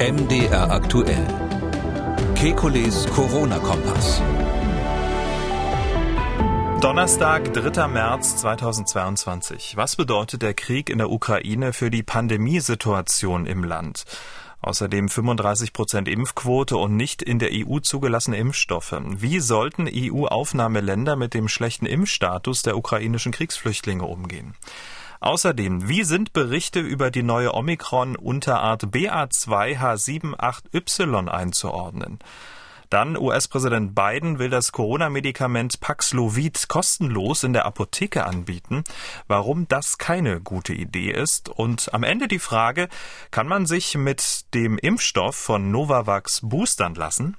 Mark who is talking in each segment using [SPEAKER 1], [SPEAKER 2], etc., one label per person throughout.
[SPEAKER 1] MDR aktuell. Kekules Corona-Kompass.
[SPEAKER 2] Donnerstag, 3. März 2022. Was bedeutet der Krieg in der Ukraine für die Pandemiesituation im Land? Außerdem 35 Prozent Impfquote und nicht in der EU zugelassene Impfstoffe. Wie sollten EU-Aufnahmeländer mit dem schlechten Impfstatus der ukrainischen Kriegsflüchtlinge umgehen? Außerdem, wie sind Berichte über die neue Omikron-Unterart BA2H78Y einzuordnen? Dann US-Präsident Biden will das Corona-Medikament Paxlovid kostenlos in der Apotheke anbieten. Warum das keine gute Idee ist. Und am Ende die Frage, kann man sich mit dem Impfstoff von Novavax boostern lassen?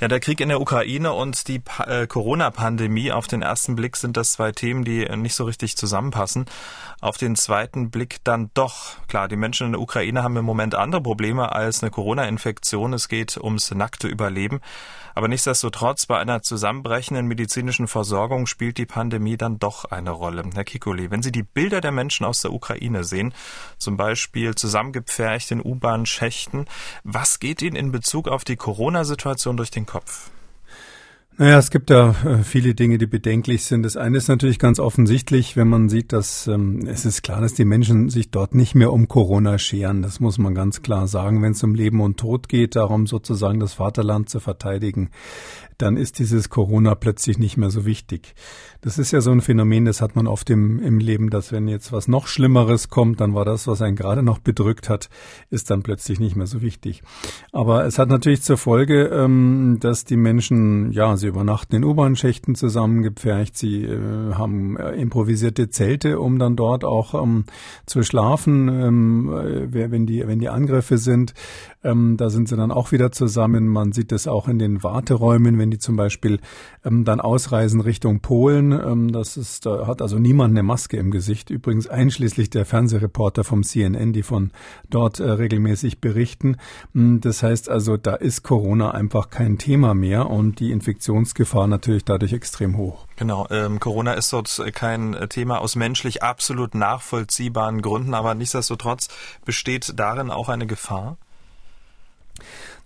[SPEAKER 2] Ja, der Krieg in der Ukraine und die äh, Corona-Pandemie. Auf den ersten Blick sind das zwei Themen, die nicht so richtig zusammenpassen. Auf den zweiten Blick dann doch. Klar, die Menschen in der Ukraine haben im Moment andere Probleme als eine Corona-Infektion. Es geht ums nackte Überleben. Aber nichtsdestotrotz, bei einer zusammenbrechenden medizinischen Versorgung spielt die Pandemie dann doch eine Rolle. Herr Kikuli, wenn Sie die Bilder der Menschen aus der Ukraine sehen, zum Beispiel zusammengepfercht in U-Bahn-Schächten, was geht Ihnen in Bezug auf die Corona-Situation durch den Kopf?
[SPEAKER 3] Naja, es gibt da äh, viele Dinge, die bedenklich sind. Das eine ist natürlich ganz offensichtlich, wenn man sieht, dass ähm, es ist klar, dass die Menschen sich dort nicht mehr um Corona scheren. Das muss man ganz klar sagen. Wenn es um Leben und Tod geht, darum sozusagen das Vaterland zu verteidigen, dann ist dieses Corona plötzlich nicht mehr so wichtig. Das ist ja so ein Phänomen, das hat man oft im, im Leben, dass wenn jetzt was noch Schlimmeres kommt, dann war das, was einen gerade noch bedrückt hat, ist dann plötzlich nicht mehr so wichtig. Aber es hat natürlich zur Folge, ähm, dass die Menschen, ja, sie übernachten in U-Bahn-Schächten zusammengepfercht, sie äh, haben äh, improvisierte Zelte, um dann dort auch ähm, zu schlafen, ähm, äh, wenn die, wenn die Angriffe sind. Ähm, da sind sie dann auch wieder zusammen. Man sieht das auch in den Warteräumen, wenn die zum Beispiel ähm, dann ausreisen Richtung Polen. Ähm, das ist, da hat also niemand eine Maske im Gesicht. Übrigens einschließlich der Fernsehreporter vom CNN, die von dort äh, regelmäßig berichten. Mm, das heißt also, da ist Corona einfach kein Thema mehr und die Infektionsgefahr natürlich dadurch extrem hoch.
[SPEAKER 2] Genau, ähm, Corona ist dort kein Thema aus menschlich absolut nachvollziehbaren Gründen, aber nichtsdestotrotz besteht darin auch eine Gefahr.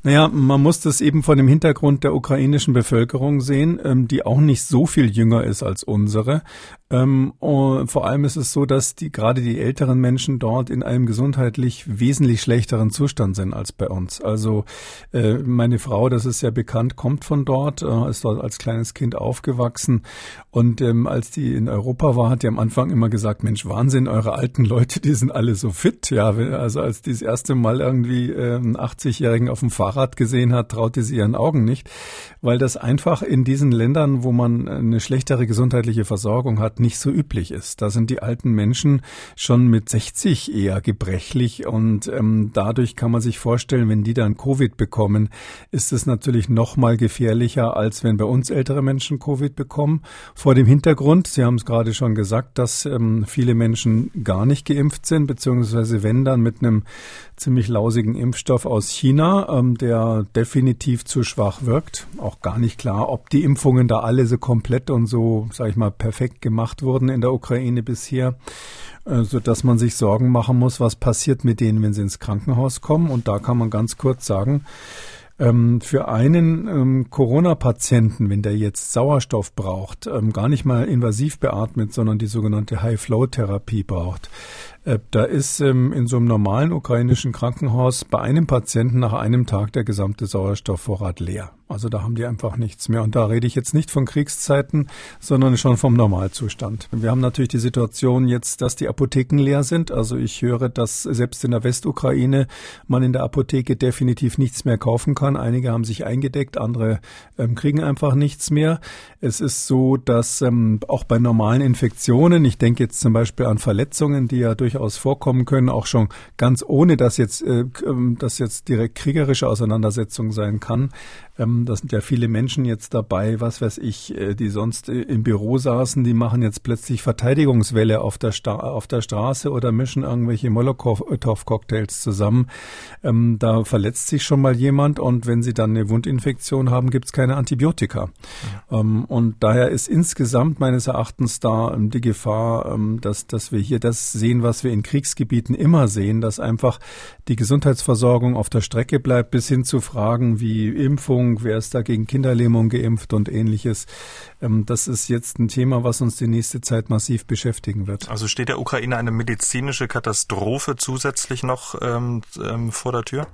[SPEAKER 3] Naja, man muss das eben vor dem Hintergrund der ukrainischen Bevölkerung sehen, ähm, die auch nicht so viel jünger ist als unsere. Ähm, vor allem ist es so, dass die, gerade die älteren Menschen dort in einem gesundheitlich wesentlich schlechteren Zustand sind als bei uns. Also äh, meine Frau, das ist ja bekannt, kommt von dort, äh, ist dort als kleines Kind aufgewachsen und ähm, als die in Europa war, hat die am Anfang immer gesagt, Mensch, Wahnsinn, eure alten Leute, die sind alle so fit. Ja, also als die das erste Mal irgendwie äh, einen 80-Jährigen auf dem Fahrrad gesehen hat, traute sie ihren Augen nicht, weil das einfach in diesen Ländern, wo man eine schlechtere gesundheitliche Versorgung hat, nicht so üblich ist. Da sind die alten Menschen schon mit 60 eher gebrechlich und ähm, dadurch kann man sich vorstellen, wenn die dann Covid bekommen, ist es natürlich noch mal gefährlicher, als wenn bei uns ältere Menschen Covid bekommen. Vor dem Hintergrund, Sie haben es gerade schon gesagt, dass ähm, viele Menschen gar nicht geimpft sind, beziehungsweise wenn dann mit einem ziemlich lausigen Impfstoff aus China, ähm, der definitiv zu schwach wirkt. Auch gar nicht klar, ob die Impfungen da alle so komplett und so, sag ich mal, perfekt gemacht wurden in der Ukraine bisher, äh, so dass man sich Sorgen machen muss, was passiert mit denen, wenn sie ins Krankenhaus kommen. Und da kann man ganz kurz sagen, ähm, für einen ähm, Corona-Patienten, wenn der jetzt Sauerstoff braucht, ähm, gar nicht mal invasiv beatmet, sondern die sogenannte High-Flow-Therapie braucht, da ist ähm, in so einem normalen ukrainischen Krankenhaus bei einem Patienten nach einem Tag der gesamte Sauerstoffvorrat leer. Also da haben die einfach nichts mehr. Und da rede ich jetzt nicht von Kriegszeiten, sondern schon vom Normalzustand. Wir haben natürlich die Situation jetzt, dass die Apotheken leer sind. Also ich höre, dass selbst in der Westukraine man in der Apotheke definitiv nichts mehr kaufen kann. Einige haben sich eingedeckt, andere ähm, kriegen einfach nichts mehr. Es ist so, dass ähm, auch bei normalen Infektionen, ich denke jetzt zum Beispiel an Verletzungen, die ja durch durchaus vorkommen können, auch schon ganz ohne, dass jetzt, äh, ähm, dass jetzt direkt kriegerische Auseinandersetzung sein kann. Ähm, da sind ja viele Menschen jetzt dabei, was weiß ich, äh, die sonst äh, im Büro saßen, die machen jetzt plötzlich Verteidigungswelle auf der, Sta auf der Straße oder mischen irgendwelche Molotow-Cocktails zusammen. Ähm, da verletzt sich schon mal jemand und wenn sie dann eine Wundinfektion haben, gibt's keine Antibiotika. Ja. Ähm, und daher ist insgesamt meines Erachtens da ähm, die Gefahr, ähm, dass, dass wir hier das sehen, was wir in Kriegsgebieten immer sehen, dass einfach die Gesundheitsversorgung auf der Strecke bleibt, bis hin zu Fragen wie Impfung, Impfung, wer ist da gegen Kinderlähmung geimpft und ähnliches. Ähm, das ist jetzt ein Thema, was uns die nächste Zeit massiv beschäftigen wird.
[SPEAKER 2] Also steht der Ukraine eine medizinische Katastrophe zusätzlich noch ähm, ähm, vor der Tür?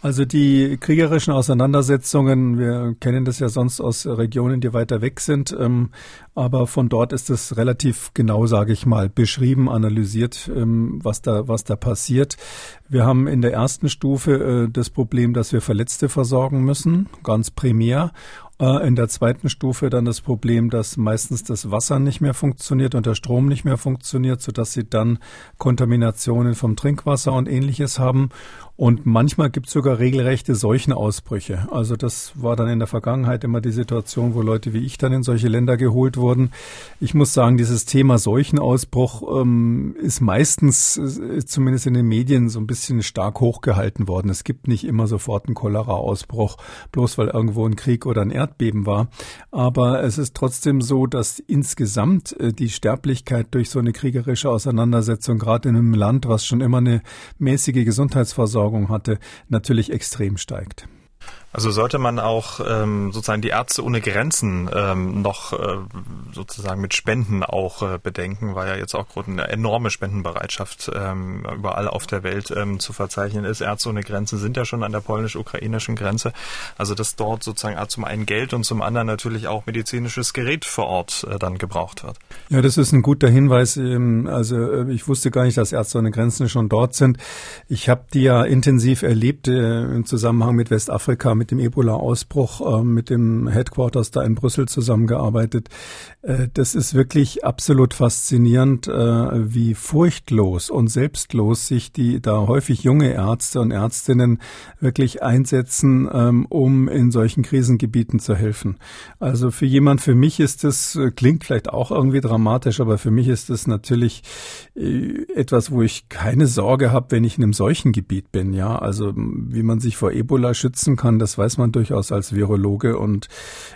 [SPEAKER 3] Also die kriegerischen Auseinandersetzungen, wir kennen das ja sonst aus Regionen, die weiter weg sind, ähm, aber von dort ist es relativ genau, sage ich mal, beschrieben, analysiert, ähm, was da was da passiert. Wir haben in der ersten Stufe äh, das Problem, dass wir Verletzte versorgen müssen, ganz primär. Äh, in der zweiten Stufe dann das Problem, dass meistens das Wasser nicht mehr funktioniert und der Strom nicht mehr funktioniert, sodass sie dann Kontaminationen vom Trinkwasser und ähnliches haben. Und manchmal gibt es sogar regelrechte Seuchenausbrüche. Also das war dann in der Vergangenheit immer die Situation, wo Leute wie ich dann in solche Länder geholt wurden. Ich muss sagen, dieses Thema Seuchenausbruch ähm, ist meistens, äh, zumindest in den Medien, so ein bisschen stark hochgehalten worden. Es gibt nicht immer sofort einen Cholera-Ausbruch, bloß weil irgendwo ein Krieg oder ein Erdbeben war. Aber es ist trotzdem so, dass insgesamt äh, die Sterblichkeit durch so eine kriegerische Auseinandersetzung, gerade in einem Land, was schon immer eine mäßige Gesundheitsversorgung Versorgung hatte, natürlich extrem steigt.
[SPEAKER 2] Also sollte man auch ähm, sozusagen die Ärzte ohne Grenzen ähm, noch äh, sozusagen mit Spenden auch äh, bedenken, weil ja jetzt auch gerade eine enorme Spendenbereitschaft ähm, überall auf der Welt ähm, zu verzeichnen ist. Ärzte ohne Grenzen sind ja schon an der polnisch-ukrainischen Grenze. Also dass dort sozusagen zum einen Geld und zum anderen natürlich auch medizinisches Gerät vor Ort äh, dann gebraucht wird.
[SPEAKER 3] Ja, das ist ein guter Hinweis. Ähm, also äh, ich wusste gar nicht, dass Ärzte ohne Grenzen schon dort sind. Ich habe die ja intensiv erlebt äh, im Zusammenhang mit Westafrika mit dem Ebola-Ausbruch äh, mit dem Headquarters da in Brüssel zusammengearbeitet. Äh, das ist wirklich absolut faszinierend, äh, wie furchtlos und selbstlos sich die da häufig junge Ärzte und Ärztinnen wirklich einsetzen, ähm, um in solchen Krisengebieten zu helfen. Also für jemand, für mich ist das, äh, klingt vielleicht auch irgendwie dramatisch, aber für mich ist das natürlich äh, etwas, wo ich keine Sorge habe, wenn ich in einem solchen Gebiet bin. Ja, also wie man sich vor Ebola schützen kann, das weiß man durchaus als Virologe und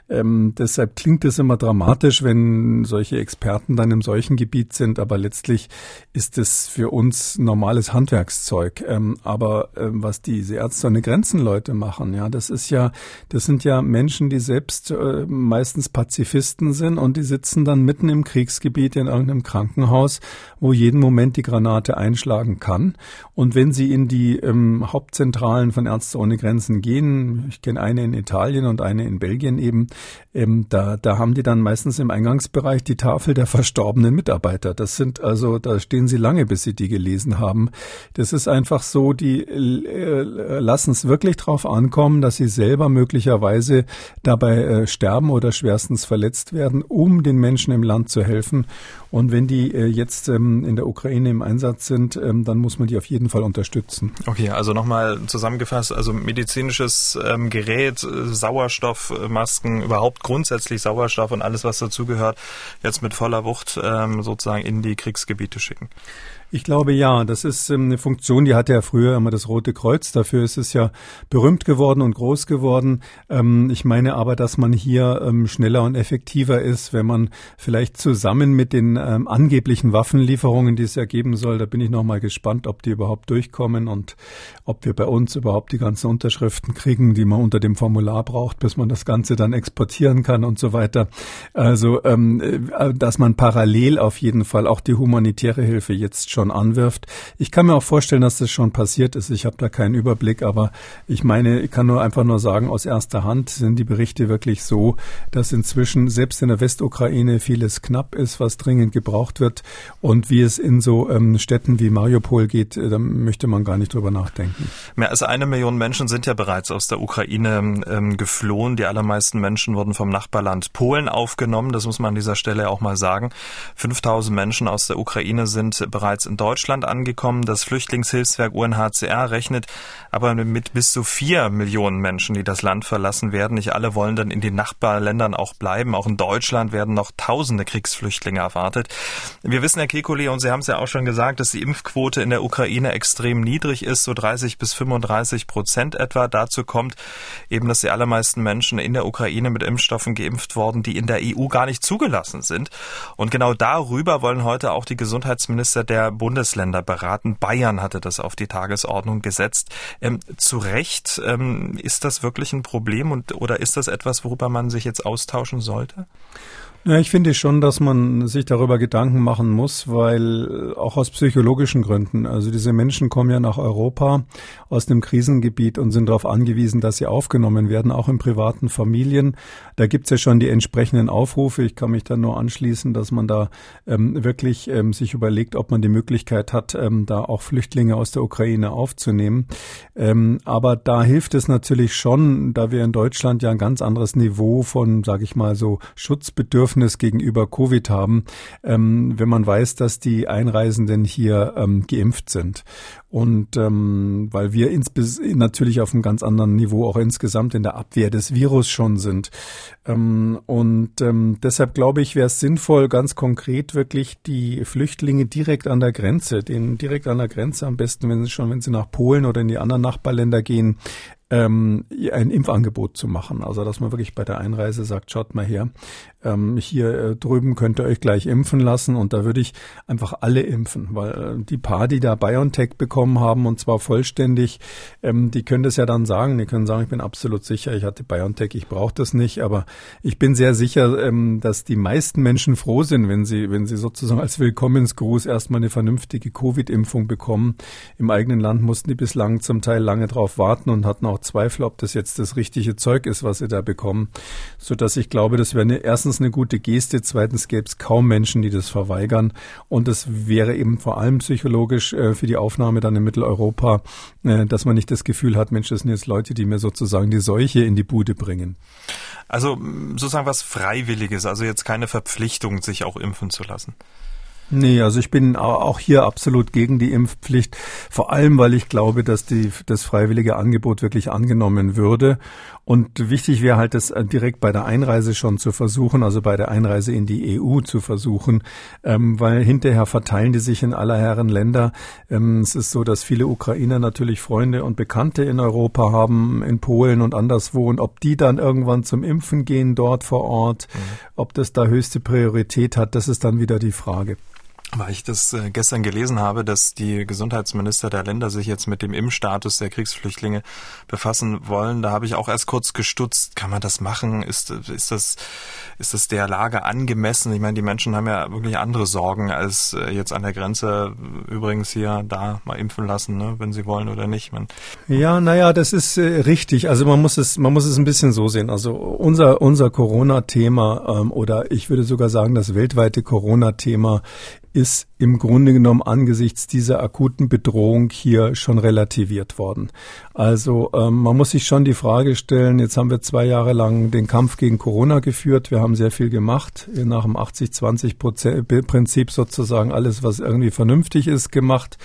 [SPEAKER 3] ähm, deshalb klingt es immer dramatisch, wenn solche Experten dann im solchen Gebiet sind, aber letztlich ist es für uns normales Handwerkszeug. Ähm, aber ähm, was diese Ärzte ohne Grenzen Leute machen, ja, das ist ja, das sind ja Menschen, die selbst äh, meistens Pazifisten sind und die sitzen dann mitten im Kriegsgebiet in irgendeinem Krankenhaus, wo jeden Moment die Granate einschlagen kann. Und wenn sie in die ähm, Hauptzentralen von Ärzte ohne Grenzen gehen, ich kenne eine in Italien und eine in Belgien eben, ähm, da, da haben die dann meistens im Eingangsbereich die Tafel der verstorbenen Mitarbeiter. Das sind also, da stehen sie lange, bis sie die gelesen haben. Das ist einfach so, die äh, lassen es wirklich drauf ankommen, dass sie selber möglicherweise dabei äh, sterben oder schwerstens verletzt werden, um den Menschen im Land zu helfen. Und wenn die äh, jetzt ähm, in der Ukraine im Einsatz sind, ähm, dann muss man die auf jeden Fall unterstützen.
[SPEAKER 2] Okay, also nochmal zusammengefasst, also medizinisches ähm, Gerät, äh, Sauerstoffmasken, überhaupt grundsätzlich Sauerstoff und alles, was dazugehört, jetzt mit voller Wucht ähm, sozusagen in die Kriegsgebiete schicken.
[SPEAKER 3] Ich glaube ja, das ist ähm, eine Funktion, die hatte ja früher immer das Rote Kreuz. Dafür ist es ja berühmt geworden und groß geworden. Ähm, ich meine aber, dass man hier ähm, schneller und effektiver ist, wenn man vielleicht zusammen mit den angeblichen Waffenlieferungen, die es ja geben soll, da bin ich noch mal gespannt, ob die überhaupt durchkommen und ob wir bei uns überhaupt die ganzen Unterschriften kriegen, die man unter dem Formular braucht, bis man das Ganze dann exportieren kann und so weiter. Also, äh, dass man parallel auf jeden Fall auch die humanitäre Hilfe jetzt schon schon anwirft. Ich kann mir auch vorstellen, dass das schon passiert ist. Ich habe da keinen Überblick, aber ich meine, ich kann nur einfach nur sagen, aus erster Hand sind die Berichte wirklich so, dass inzwischen selbst in der Westukraine vieles knapp ist, was dringend gebraucht wird. Und wie es in so ähm, Städten wie Mariupol geht, äh, da möchte man gar nicht drüber nachdenken.
[SPEAKER 2] Mehr als eine Million Menschen sind ja bereits aus der Ukraine ähm, geflohen. Die allermeisten Menschen wurden vom Nachbarland Polen aufgenommen. Das muss man an dieser Stelle auch mal sagen. 5000 Menschen aus der Ukraine sind bereits in Deutschland angekommen. Das Flüchtlingshilfswerk UNHCR rechnet aber mit bis zu vier Millionen Menschen, die das Land verlassen werden. Nicht alle wollen dann in den Nachbarländern auch bleiben. Auch in Deutschland werden noch tausende Kriegsflüchtlinge erwartet. Wir wissen, Herr Kekulé, und Sie haben es ja auch schon gesagt, dass die Impfquote in der Ukraine extrem niedrig ist, so 30 bis 35 Prozent etwa. Dazu kommt eben, dass die allermeisten Menschen in der Ukraine mit Impfstoffen geimpft worden, die in der EU gar nicht zugelassen sind. Und genau darüber wollen heute auch die Gesundheitsminister der Bundesländer beraten. Bayern hatte das auf die Tagesordnung gesetzt. Ähm, zu Recht, ähm, ist das wirklich ein Problem und oder ist das etwas, worüber man sich jetzt austauschen sollte?
[SPEAKER 3] Ja, ich finde schon, dass man sich darüber Gedanken machen muss, weil äh, auch aus psychologischen Gründen, also diese Menschen kommen ja nach Europa aus dem Krisengebiet und sind darauf angewiesen, dass sie aufgenommen werden, auch in privaten Familien. Da gibt's ja schon die entsprechenden Aufrufe. Ich kann mich da nur anschließen, dass man da ähm, wirklich ähm, sich überlegt, ob man die Möglichkeit hat, ähm, da auch Flüchtlinge aus der Ukraine aufzunehmen. Ähm, aber da hilft es natürlich schon, da wir in Deutschland ja ein ganz anderes Niveau von, sage ich mal, so Schutzbedürfnissen Bedürfnis gegenüber Covid haben, ähm, wenn man weiß, dass die Einreisenden hier ähm, geimpft sind. Und ähm, weil wir natürlich auf einem ganz anderen Niveau auch insgesamt in der Abwehr des Virus schon sind. Ähm, und ähm, deshalb glaube ich, wäre es sinnvoll, ganz konkret wirklich die Flüchtlinge direkt an der Grenze, denen direkt an der Grenze am besten, wenn sie schon, wenn sie nach Polen oder in die anderen Nachbarländer gehen, ähm, ein Impfangebot zu machen. Also dass man wirklich bei der Einreise sagt, schaut mal her, ähm, hier äh, drüben könnt ihr euch gleich impfen lassen und da würde ich einfach alle impfen, weil äh, die paar, die da BioNTech bekommen haben und zwar vollständig, ähm, die können das ja dann sagen, die können sagen, ich bin absolut sicher, ich hatte BioNTech, ich brauche das nicht, aber ich bin sehr sicher, ähm, dass die meisten Menschen froh sind, wenn sie, wenn sie sozusagen als Willkommensgruß erstmal eine vernünftige Covid-Impfung bekommen. Im eigenen Land mussten die bislang zum Teil lange drauf warten und hatten auch Zweifel, ob das jetzt das richtige Zeug ist, was sie da bekommen, so dass ich glaube, das wäre eine, erstens eine gute Geste, zweitens gäbe es kaum Menschen, die das verweigern und es wäre eben vor allem psychologisch äh, für die Aufnahme dann in Mitteleuropa, äh, dass man nicht das Gefühl hat, Mensch, das sind jetzt Leute, die mir sozusagen die Seuche in die Bude bringen.
[SPEAKER 2] Also sozusagen was Freiwilliges, also jetzt keine Verpflichtung, sich auch impfen zu lassen.
[SPEAKER 3] Nee, also ich bin auch hier absolut gegen die Impfpflicht, vor allem weil ich glaube, dass die, das freiwillige Angebot wirklich angenommen würde. Und wichtig wäre halt, das äh, direkt bei der Einreise schon zu versuchen, also bei der Einreise in die EU zu versuchen, ähm, weil hinterher verteilen die sich in aller Herren Länder. Ähm, es ist so, dass viele Ukrainer natürlich Freunde und Bekannte in Europa haben, in Polen und anderswo. Und ob die dann irgendwann zum Impfen gehen dort vor Ort, mhm. ob das da höchste Priorität hat, das ist dann wieder die Frage
[SPEAKER 2] weil ich das äh, gestern gelesen habe, dass die Gesundheitsminister der Länder sich jetzt mit dem Impfstatus der Kriegsflüchtlinge befassen wollen. Da habe ich auch erst kurz gestutzt. Kann man das machen? Ist, ist das, ist das der Lage angemessen? Ich meine, die Menschen haben ja wirklich andere Sorgen als äh, jetzt an der Grenze übrigens hier da mal impfen lassen, ne, wenn sie wollen oder nicht. Man
[SPEAKER 3] ja, naja, das ist äh, richtig. Also man muss es, man muss es ein bisschen so sehen. Also unser, unser Corona-Thema ähm, oder ich würde sogar sagen, das weltweite Corona-Thema ist im Grunde genommen angesichts dieser akuten Bedrohung hier schon relativiert worden. Also ähm, man muss sich schon die Frage stellen, jetzt haben wir zwei Jahre lang den Kampf gegen Corona geführt, wir haben sehr viel gemacht, nach dem 80-20-Prinzip sozusagen alles, was irgendwie vernünftig ist, gemacht.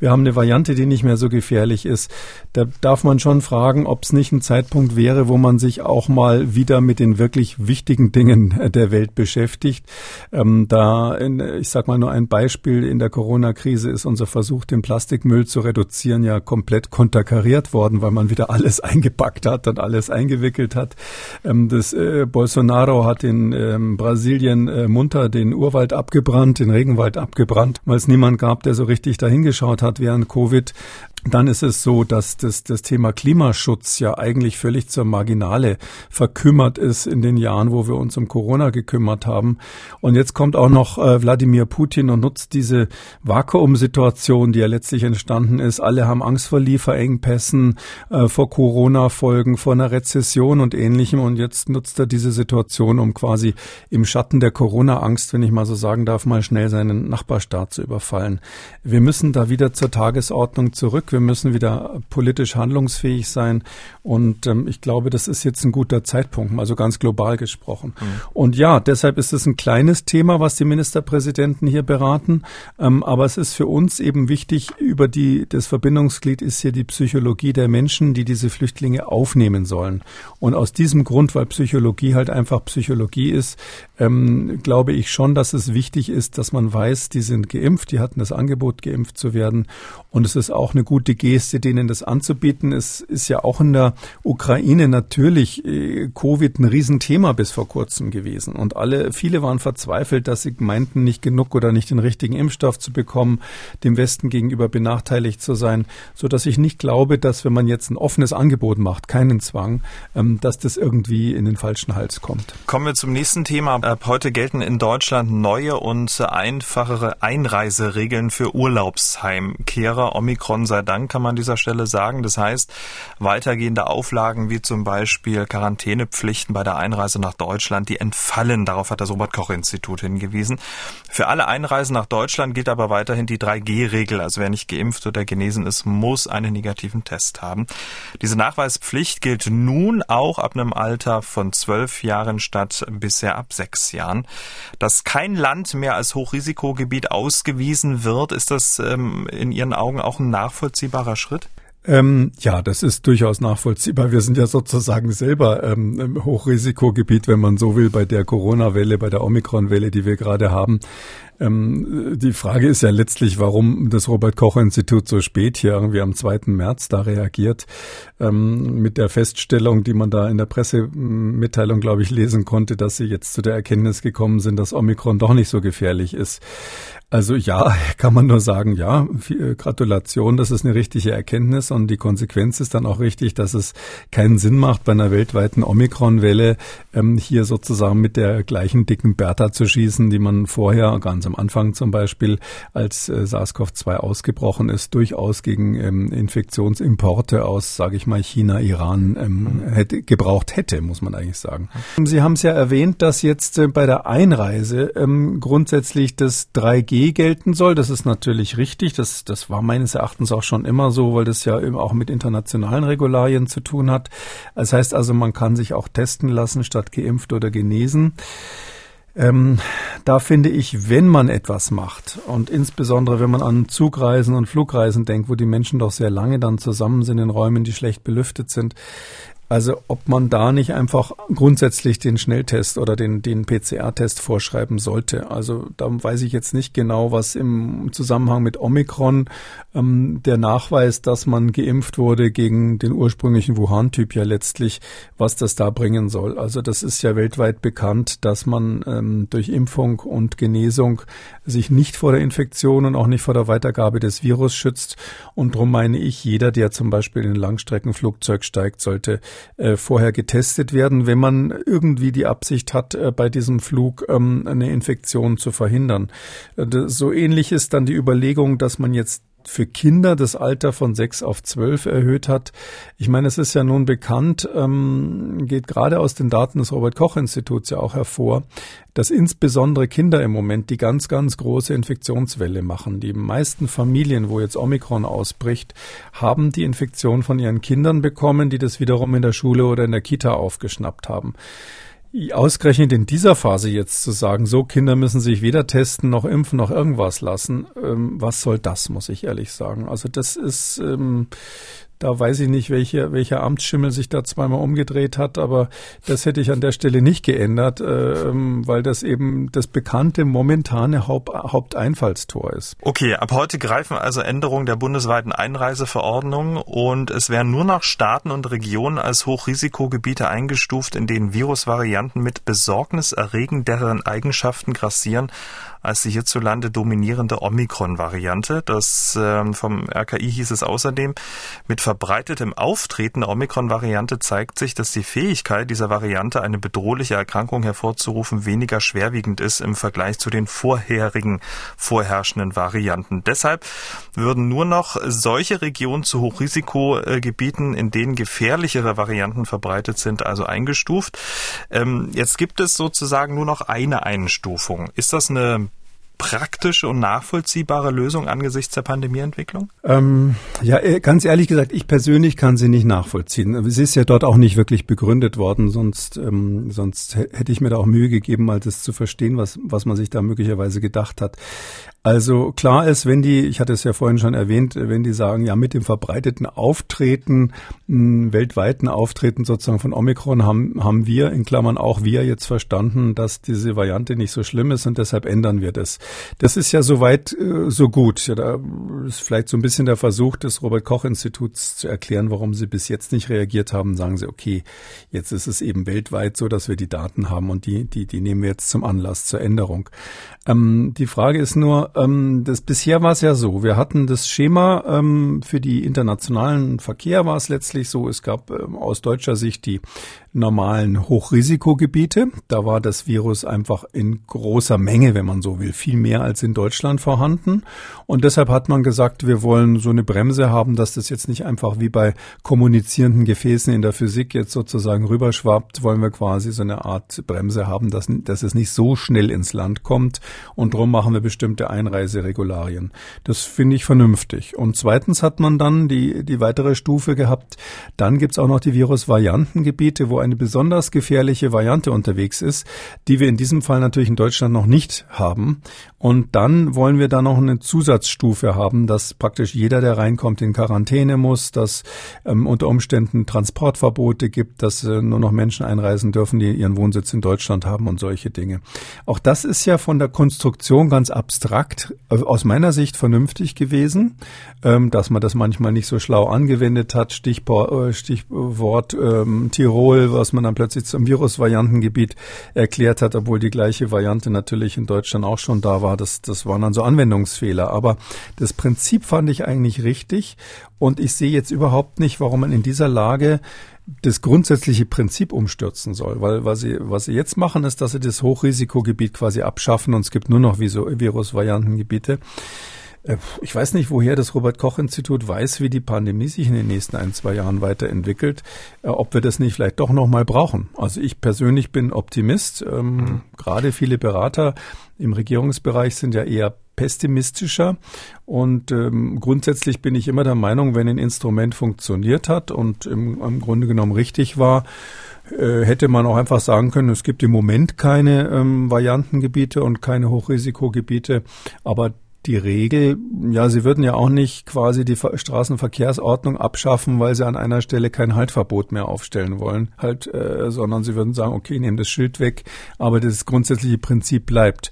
[SPEAKER 3] Wir haben eine Variante, die nicht mehr so gefährlich ist. Da darf man schon fragen, ob es nicht ein Zeitpunkt wäre, wo man sich auch mal wieder mit den wirklich wichtigen Dingen der Welt beschäftigt. Ähm, da, in, ich sag mal nur ein Beispiel, in der Corona-Krise ist unser Versuch, den Plastikmüll zu reduzieren, ja komplett konterkariert worden, weil man wieder alles eingepackt hat und alles eingewickelt hat. Ähm, das äh, Bolsonaro hat in ähm, Brasilien äh, munter den Urwald abgebrannt, den Regenwald abgebrannt, weil es niemand gab, der so richtig dahingeschaut hat während Covid dann ist es so, dass das, das Thema Klimaschutz ja eigentlich völlig zur Marginale verkümmert ist in den Jahren, wo wir uns um Corona gekümmert haben. Und jetzt kommt auch noch äh, Wladimir Putin und nutzt diese Vakuumsituation, die ja letztlich entstanden ist. Alle haben Angst vor Lieferengpässen, äh, vor Corona-Folgen, vor einer Rezession und ähnlichem. Und jetzt nutzt er diese Situation, um quasi im Schatten der Corona-Angst, wenn ich mal so sagen darf, mal schnell seinen Nachbarstaat zu überfallen. Wir müssen da wieder zur Tagesordnung zurück. Wir müssen wieder politisch handlungsfähig sein. Und ähm, ich glaube, das ist jetzt ein guter Zeitpunkt, also ganz global gesprochen. Mhm. Und ja, deshalb ist es ein kleines Thema, was die Ministerpräsidenten hier beraten. Ähm, aber es ist für uns eben wichtig, über die, das Verbindungsglied ist hier die Psychologie der Menschen, die diese Flüchtlinge aufnehmen sollen. Und aus diesem Grund, weil Psychologie halt einfach Psychologie ist, ähm, glaube ich schon, dass es wichtig ist, dass man weiß, die sind geimpft, die hatten das Angebot, geimpft zu werden. Und es ist auch eine gute Geste, denen das anzubieten. Es ist ja auch in der Ukraine natürlich äh, Covid ein Riesenthema bis vor kurzem gewesen. Und alle, viele waren verzweifelt, dass sie meinten, nicht genug oder nicht den richtigen Impfstoff zu bekommen, dem Westen gegenüber benachteiligt zu sein, so dass ich nicht glaube, dass wenn man jetzt ein offenes Angebot macht, keinen Zwang, ähm, dass das irgendwie in den falschen Hals kommt.
[SPEAKER 2] Kommen wir zum nächsten Thema. Ab heute gelten in Deutschland neue und einfachere Einreiseregeln für Urlaubsheimkehrer. Omikron sei Dank, kann man an dieser Stelle sagen. Das heißt, weitergehende Auflagen wie zum Beispiel Quarantänepflichten bei der Einreise nach Deutschland, die entfallen. Darauf hat das Robert-Koch-Institut hingewiesen. Für alle Einreisen nach Deutschland gilt aber weiterhin die 3G-Regel. Also wer nicht geimpft oder genesen ist, muss einen negativen Test haben. Diese Nachweispflicht gilt nun auch ab einem Alter von zwölf Jahren statt bisher ab sechs Jahren. Dass kein Land mehr als Hochrisikogebiet ausgewiesen wird, ist das ähm, in Ihren Augen auch ein nachvollziehbarer Schritt?
[SPEAKER 3] Ähm, ja, das ist durchaus nachvollziehbar. Wir sind ja sozusagen selber ähm, im Hochrisikogebiet, wenn man so will, bei der Corona-Welle, bei der Omikron-Welle, die wir gerade haben. Ähm, die Frage ist ja letztlich, warum das Robert-Koch-Institut so spät hier irgendwie am 2. März da reagiert. Ähm, mit der Feststellung, die man da in der Pressemitteilung, glaube ich, lesen konnte, dass sie jetzt zu der Erkenntnis gekommen sind, dass Omikron doch nicht so gefährlich ist. Also ja, kann man nur sagen, ja, viel, Gratulation, das ist eine richtige Erkenntnis und die Konsequenz ist dann auch richtig, dass es keinen Sinn macht, bei einer weltweiten Omikron-Welle ähm, hier sozusagen mit der gleichen dicken Bertha zu schießen, die man vorher, ganz am Anfang zum Beispiel, als äh, SARS-CoV-2 ausgebrochen ist, durchaus gegen ähm, Infektionsimporte aus, sage ich mal, China, Iran ähm, hätte, gebraucht hätte, muss man eigentlich sagen. Sie haben es ja erwähnt, dass jetzt äh, bei der Einreise ähm, grundsätzlich das 3G gelten soll. Das ist natürlich richtig. Das, das war meines Erachtens auch schon immer so, weil das ja eben auch mit internationalen Regularien zu tun hat. Das heißt also, man kann sich auch testen lassen statt geimpft oder genesen. Ähm, da finde ich, wenn man etwas macht und insbesondere wenn man an Zugreisen und Flugreisen denkt, wo die Menschen doch sehr lange dann zusammen sind in Räumen, die schlecht belüftet sind, also ob man da nicht einfach grundsätzlich den Schnelltest oder den, den PCR-Test vorschreiben sollte. Also da weiß ich jetzt nicht genau, was im Zusammenhang mit Omikron ähm, der Nachweis, dass man geimpft wurde gegen den ursprünglichen Wuhan-Typ ja letztlich, was das da bringen soll. Also das ist ja weltweit bekannt, dass man ähm, durch Impfung und Genesung sich nicht vor der Infektion und auch nicht vor der Weitergabe des Virus schützt. Und darum meine ich, jeder, der zum Beispiel in ein Langstreckenflugzeug steigt, sollte äh, vorher getestet werden, wenn man irgendwie die Absicht hat, äh, bei diesem Flug ähm, eine Infektion zu verhindern. Äh, so ähnlich ist dann die Überlegung, dass man jetzt für Kinder das Alter von sechs auf zwölf erhöht hat. Ich meine, es ist ja nun bekannt, ähm, geht gerade aus den Daten des Robert Koch Instituts ja auch hervor, dass insbesondere Kinder im Moment die ganz, ganz große Infektionswelle machen. Die meisten Familien, wo jetzt Omikron ausbricht, haben die Infektion von ihren Kindern bekommen, die das wiederum in der Schule oder in der Kita aufgeschnappt haben. Ausgerechnet in dieser Phase jetzt zu sagen, so Kinder müssen sich weder testen noch impfen noch irgendwas lassen, ähm, was soll das, muss ich ehrlich sagen. Also das ist ähm, da weiß ich nicht, welche, welcher Amtsschimmel sich da zweimal umgedreht hat, aber das hätte ich an der Stelle nicht geändert, äh, weil das eben das bekannte momentane Haupt, Haupteinfallstor ist.
[SPEAKER 2] Okay, ab heute greifen also Änderungen der bundesweiten Einreiseverordnung und es werden nur noch Staaten und Regionen als Hochrisikogebiete eingestuft, in denen Virusvarianten mit besorgniserregenderen Eigenschaften grassieren als die hierzulande dominierende Omikron-Variante. Das ähm, vom RKI hieß es außerdem, mit verbreitetem Auftreten der Omikron-Variante zeigt sich, dass die Fähigkeit dieser Variante, eine bedrohliche Erkrankung hervorzurufen, weniger schwerwiegend ist im Vergleich zu den vorherigen vorherrschenden Varianten. Deshalb würden nur noch solche Regionen zu Hochrisikogebieten, in denen gefährlichere Varianten verbreitet sind, also eingestuft. Ähm, jetzt gibt es sozusagen nur noch eine Einstufung. Ist das eine praktische und nachvollziehbare Lösung angesichts der Pandemieentwicklung?
[SPEAKER 3] Ähm, ja, äh, ganz ehrlich gesagt, ich persönlich kann sie nicht nachvollziehen. Es ist ja dort auch nicht wirklich begründet worden, sonst, ähm, sonst hätte ich mir da auch Mühe gegeben, mal das zu verstehen, was, was man sich da möglicherweise gedacht hat. Also klar ist, wenn die, ich hatte es ja vorhin schon erwähnt, wenn die sagen, ja, mit dem verbreiteten Auftreten, m, weltweiten Auftreten sozusagen von Omikron haben, haben wir, in Klammern auch wir jetzt verstanden, dass diese Variante nicht so schlimm ist und deshalb ändern wir das. Das ist ja soweit äh, so gut. Ja, da ist vielleicht so ein bisschen der Versuch des Robert-Koch-Instituts zu erklären, warum sie bis jetzt nicht reagiert haben. Sagen sie, okay, jetzt ist es eben weltweit so, dass wir die Daten haben und die, die, die nehmen wir jetzt zum Anlass zur Änderung. Ähm, die Frage ist nur, ähm, das bisher war es ja so, wir hatten das Schema ähm, für die internationalen Verkehr war es letztlich so, es gab ähm, aus deutscher Sicht die normalen Hochrisikogebiete. Da war das Virus einfach in großer Menge, wenn man so will, viel mehr als in Deutschland vorhanden. Und deshalb hat man gesagt, wir wollen so eine Bremse haben, dass das jetzt nicht einfach wie bei kommunizierenden Gefäßen in der Physik jetzt sozusagen rüberschwappt, wollen wir quasi so eine Art Bremse haben, dass, dass es nicht so schnell ins Land kommt. Und darum machen wir bestimmte Einreiseregularien. Das finde ich vernünftig. Und zweitens hat man dann die, die weitere Stufe gehabt. Dann gibt's auch noch die Virusvariantengebiete, wo eine besonders gefährliche Variante unterwegs ist, die wir in diesem Fall natürlich in Deutschland noch nicht haben. Und dann wollen wir da noch eine Zusatzstufe haben, dass praktisch jeder, der reinkommt, in Quarantäne muss, dass ähm, unter Umständen Transportverbote gibt, dass äh, nur noch Menschen einreisen dürfen, die ihren Wohnsitz in Deutschland haben und solche Dinge. Auch das ist ja von der Konstruktion ganz abstrakt, äh, aus meiner Sicht vernünftig gewesen, ähm, dass man das manchmal nicht so schlau angewendet hat. Stichwort, äh, Stichwort ähm, Tirol, was man dann plötzlich zum Virusvariantengebiet erklärt hat, obwohl die gleiche Variante natürlich in Deutschland auch schon da war. Das, das waren dann so Anwendungsfehler. Aber das Prinzip fand ich eigentlich richtig. Und ich sehe jetzt überhaupt nicht, warum man in dieser Lage das grundsätzliche Prinzip umstürzen soll. Weil was sie, was sie jetzt machen, ist, dass sie das Hochrisikogebiet quasi abschaffen und es gibt nur noch Virusvariantengebiete. Äh, ich weiß nicht, woher das Robert-Koch-Institut weiß, wie die Pandemie sich in den nächsten ein, zwei Jahren weiterentwickelt, äh, ob wir das nicht vielleicht doch nochmal brauchen. Also ich persönlich bin Optimist. Ähm, mhm. Gerade viele Berater im Regierungsbereich sind ja eher pessimistischer. Und ähm, grundsätzlich bin ich immer der Meinung, wenn ein Instrument funktioniert hat und im, im Grunde genommen richtig war, äh, hätte man auch einfach sagen können, es gibt im Moment keine ähm, Variantengebiete und keine Hochrisikogebiete, aber die Regel, ja, sie würden ja auch nicht quasi die Straßenverkehrsordnung abschaffen, weil sie an einer Stelle kein Haltverbot mehr aufstellen wollen, halt, äh, sondern sie würden sagen, okay, nehmen das Schild weg, aber das grundsätzliche Prinzip bleibt.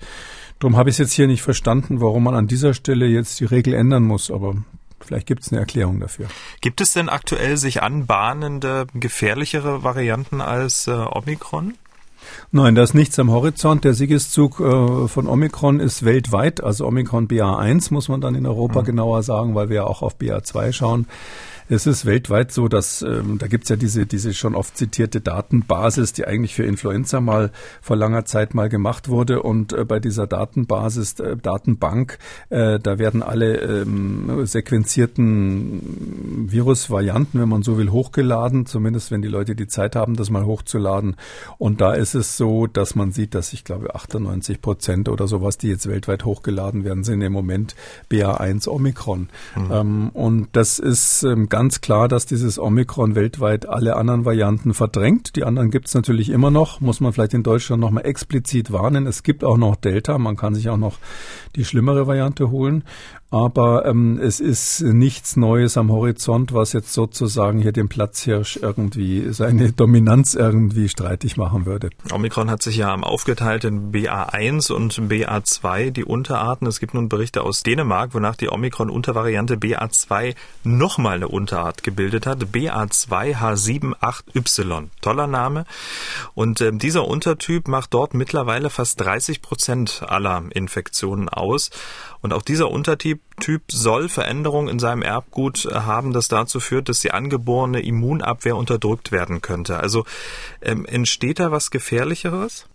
[SPEAKER 3] Darum habe ich es jetzt hier nicht verstanden, warum man an dieser Stelle jetzt die Regel ändern muss, aber vielleicht gibt es eine Erklärung dafür.
[SPEAKER 2] Gibt es denn aktuell sich anbahnende, gefährlichere Varianten als äh, Omikron?
[SPEAKER 3] Nein, da ist nichts am Horizont. Der Siegeszug äh, von Omikron ist weltweit, also Omikron BA1 muss man dann in Europa mhm. genauer sagen, weil wir ja auch auf BA2 schauen. Es ist weltweit so, dass ähm, da gibt's ja diese, diese schon oft zitierte Datenbasis, die eigentlich für Influenza mal vor langer Zeit mal gemacht wurde. Und äh, bei dieser Datenbasis, äh, Datenbank, äh, da werden alle ähm, sequenzierten Virusvarianten, wenn man so will, hochgeladen, zumindest wenn die Leute die Zeit haben, das mal hochzuladen. Und da ist es so, dass man sieht, dass ich glaube 98 Prozent oder sowas, die jetzt weltweit hochgeladen werden, sind im Moment BA1 Omikron. Mhm. Ähm, und das ist ähm, ganz klar, dass dieses Omikron weltweit alle anderen Varianten verdrängt. Die anderen gibt es natürlich immer noch, muss man vielleicht in Deutschland nochmal explizit warnen. Es gibt auch noch Delta, man kann sich auch noch die schlimmere Variante holen. Aber ähm, es ist nichts Neues am Horizont, was jetzt sozusagen hier den Platzhirsch irgendwie, seine Dominanz irgendwie streitig machen würde.
[SPEAKER 2] Omikron hat sich ja aufgeteilt in BA1 und BA2, die Unterarten. Es gibt nun Berichte aus Dänemark, wonach die Omikron-Untervariante BA2 nochmal eine Unterart gebildet hat. BA2H78Y. Toller Name. Und äh, dieser Untertyp macht dort mittlerweile fast 30 Prozent aller Infektionen aus. Und auch dieser Untertyp soll Veränderungen in seinem Erbgut haben, das dazu führt, dass die angeborene Immunabwehr unterdrückt werden könnte. Also ähm, entsteht da was Gefährlicheres?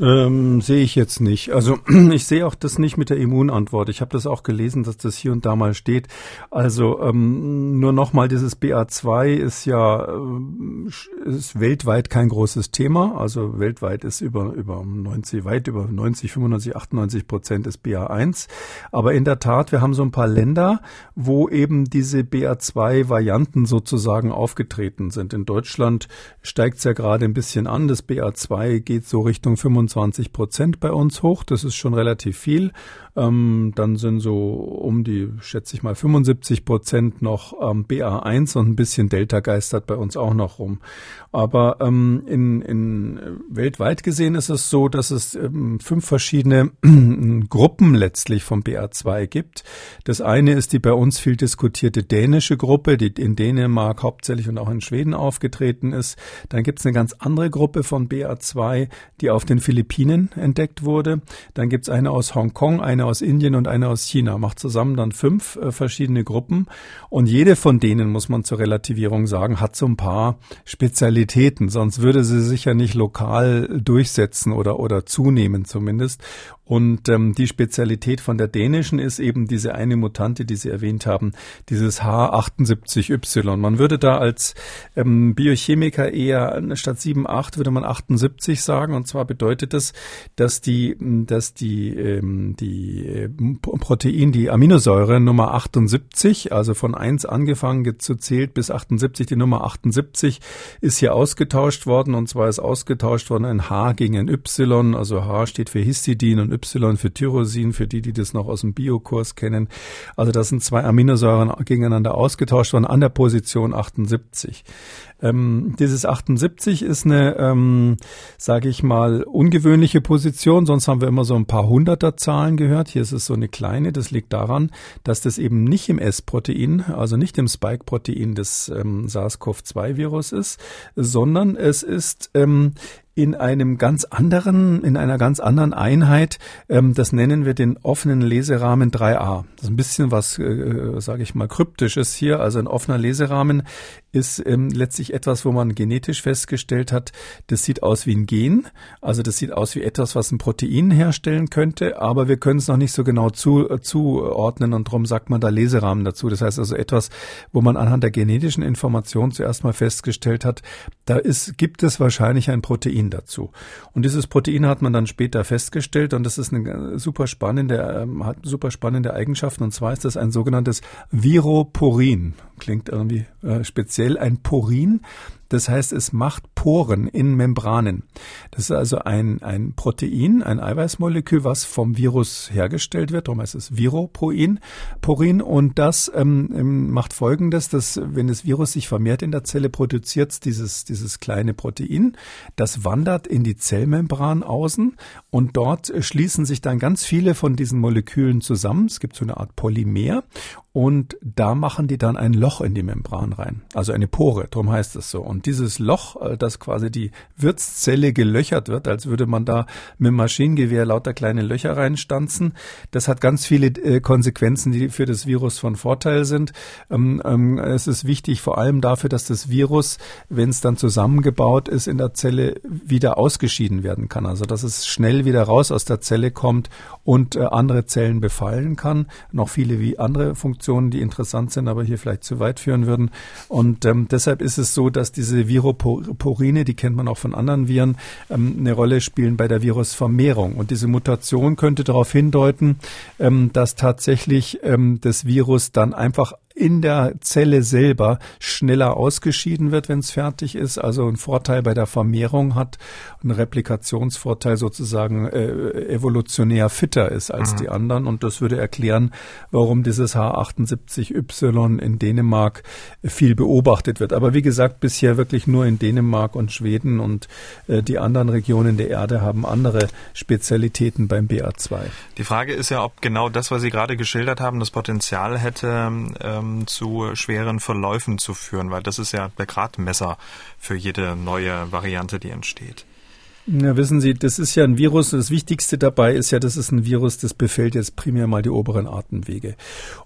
[SPEAKER 3] Ähm, sehe ich jetzt nicht. Also ich sehe auch das nicht mit der Immunantwort. Ich habe das auch gelesen, dass das hier und da mal steht. Also ähm, nur nochmal, dieses BA2 ist ja äh, ist weltweit kein großes Thema. Also weltweit ist über über 90, weit über 90, 95, 98 Prozent ist BA1. Aber in der Tat, wir haben so ein paar Länder, wo eben diese BA2-Varianten sozusagen aufgetreten sind. In Deutschland steigt es ja gerade ein bisschen an. Das BA2 geht so Richtung 25 25 Prozent bei uns hoch. Das ist schon relativ viel. Ähm, dann sind so um die, schätze ich mal, 75 Prozent noch ähm, BA1 und ein bisschen Delta geistert bei uns auch noch rum. Aber ähm, in, in weltweit gesehen ist es so, dass es ähm, fünf verschiedene Gruppen letztlich vom BA2 gibt. Das eine ist die bei uns viel diskutierte dänische Gruppe, die in Dänemark hauptsächlich und auch in Schweden aufgetreten ist. Dann gibt es eine ganz andere Gruppe von BA2, die auf den Philippinen entdeckt wurde. Dann gibt es eine aus Hongkong, eine aus Indien und eine aus China. Macht zusammen dann fünf äh, verschiedene Gruppen. Und jede von denen, muss man zur Relativierung sagen, hat so ein paar Spezialitäten. Sonst würde sie sich ja nicht lokal durchsetzen oder, oder zunehmen zumindest. Und ähm, die Spezialität von der dänischen ist eben diese eine Mutante, die Sie erwähnt haben, dieses H78Y. Man würde da als ähm, Biochemiker eher statt 7,8 würde man 78 sagen. Und zwar bedeutet das, dass die, dass die, ähm, die äh, Protein, die Aminosäure Nummer 78, also von 1 angefangen zu zählt bis 78, die Nummer 78 ist hier ausgetauscht worden. Und zwar ist ausgetauscht worden ein H gegen ein Y. Also H steht für Histidin und Y für Tyrosin, für die, die das noch aus dem Biokurs kennen. Also das sind zwei Aminosäuren gegeneinander ausgetauscht worden an der Position 78. Ähm, dieses 78 ist eine, ähm, sage ich mal, ungewöhnliche Position. Sonst haben wir immer so ein paar hunderter Zahlen gehört. Hier ist es so eine kleine. Das liegt daran, dass das eben nicht im S-Protein, also nicht im Spike-Protein des ähm, SARS-CoV-2-Virus ist, sondern es ist ähm, in einem ganz anderen, in einer ganz anderen Einheit. Ähm, das nennen wir den offenen Leserahmen 3a. Das ist ein bisschen was, äh, sage ich mal, kryptisches hier. Also ein offener Leserahmen ist ähm, letztlich etwas, wo man genetisch festgestellt hat, das sieht aus wie ein Gen. Also das sieht aus wie etwas, was ein Protein herstellen könnte, aber wir können es noch nicht so genau zu, äh, zuordnen und darum sagt man da Leserahmen dazu. Das heißt also etwas, wo man anhand der genetischen Information zuerst mal festgestellt hat, da ist, gibt es wahrscheinlich ein Protein dazu. Und dieses Protein hat man dann später festgestellt und das ist eine super spannende, ähm, hat super spannende Eigenschaften und zwar ist das ein sogenanntes Viroporin. Klingt irgendwie äh, speziell ein Porin. Das heißt, es macht Poren in Membranen. Das ist also ein, ein Protein, ein Eiweißmolekül, was vom Virus hergestellt wird. Darum heißt es Viroporin. Porin. Und das ähm, ähm macht Folgendes, dass wenn das Virus sich vermehrt in der Zelle, produziert es dieses, dieses kleine Protein. Das wandert in die Zellmembran außen und dort schließen sich dann ganz viele von diesen Molekülen zusammen. Es gibt so eine Art Polymer und da machen die dann ein Loch in die Membran rein, also eine Pore, darum heißt es so. Und dieses Loch, äh, das quasi die Wirtszelle gelöchert wird, als würde man da mit Maschinengewehr lauter kleine Löcher reinstanzen, das hat ganz viele äh, Konsequenzen, die für das Virus von Vorteil sind. Ähm, ähm, es ist wichtig vor allem dafür, dass das Virus, wenn es dann zusammengebaut ist, in der Zelle wieder ausgeschieden werden kann. Also dass es schnell wieder raus aus der Zelle kommt und äh, andere Zellen befallen kann. Noch viele wie andere Funktionen Informationen, die interessant sind, aber hier vielleicht zu weit führen würden. Und ähm, deshalb ist es so, dass diese Viroporine, die kennt man auch von anderen Viren, ähm, eine Rolle spielen bei der Virusvermehrung. Und diese Mutation könnte darauf hindeuten, ähm, dass tatsächlich ähm, das Virus dann einfach in der Zelle selber schneller ausgeschieden wird, wenn es fertig ist, also einen Vorteil bei der Vermehrung hat, einen Replikationsvorteil sozusagen äh, evolutionär fitter ist als mhm. die anderen. Und das würde erklären, warum dieses H78Y in Dänemark viel beobachtet wird. Aber wie gesagt, bisher wirklich nur in Dänemark und Schweden und äh, die anderen Regionen der Erde haben andere Spezialitäten beim BA2.
[SPEAKER 2] Die Frage ist ja, ob genau das, was Sie gerade geschildert haben, das Potenzial hätte, ähm, ähm, zu schweren Verläufen zu führen, weil das ist ja der Gradmesser für jede neue Variante, die entsteht.
[SPEAKER 3] Ja, wissen Sie, das ist ja ein Virus. Das Wichtigste dabei ist ja, das ist ein Virus, das befällt jetzt primär mal die oberen Atemwege.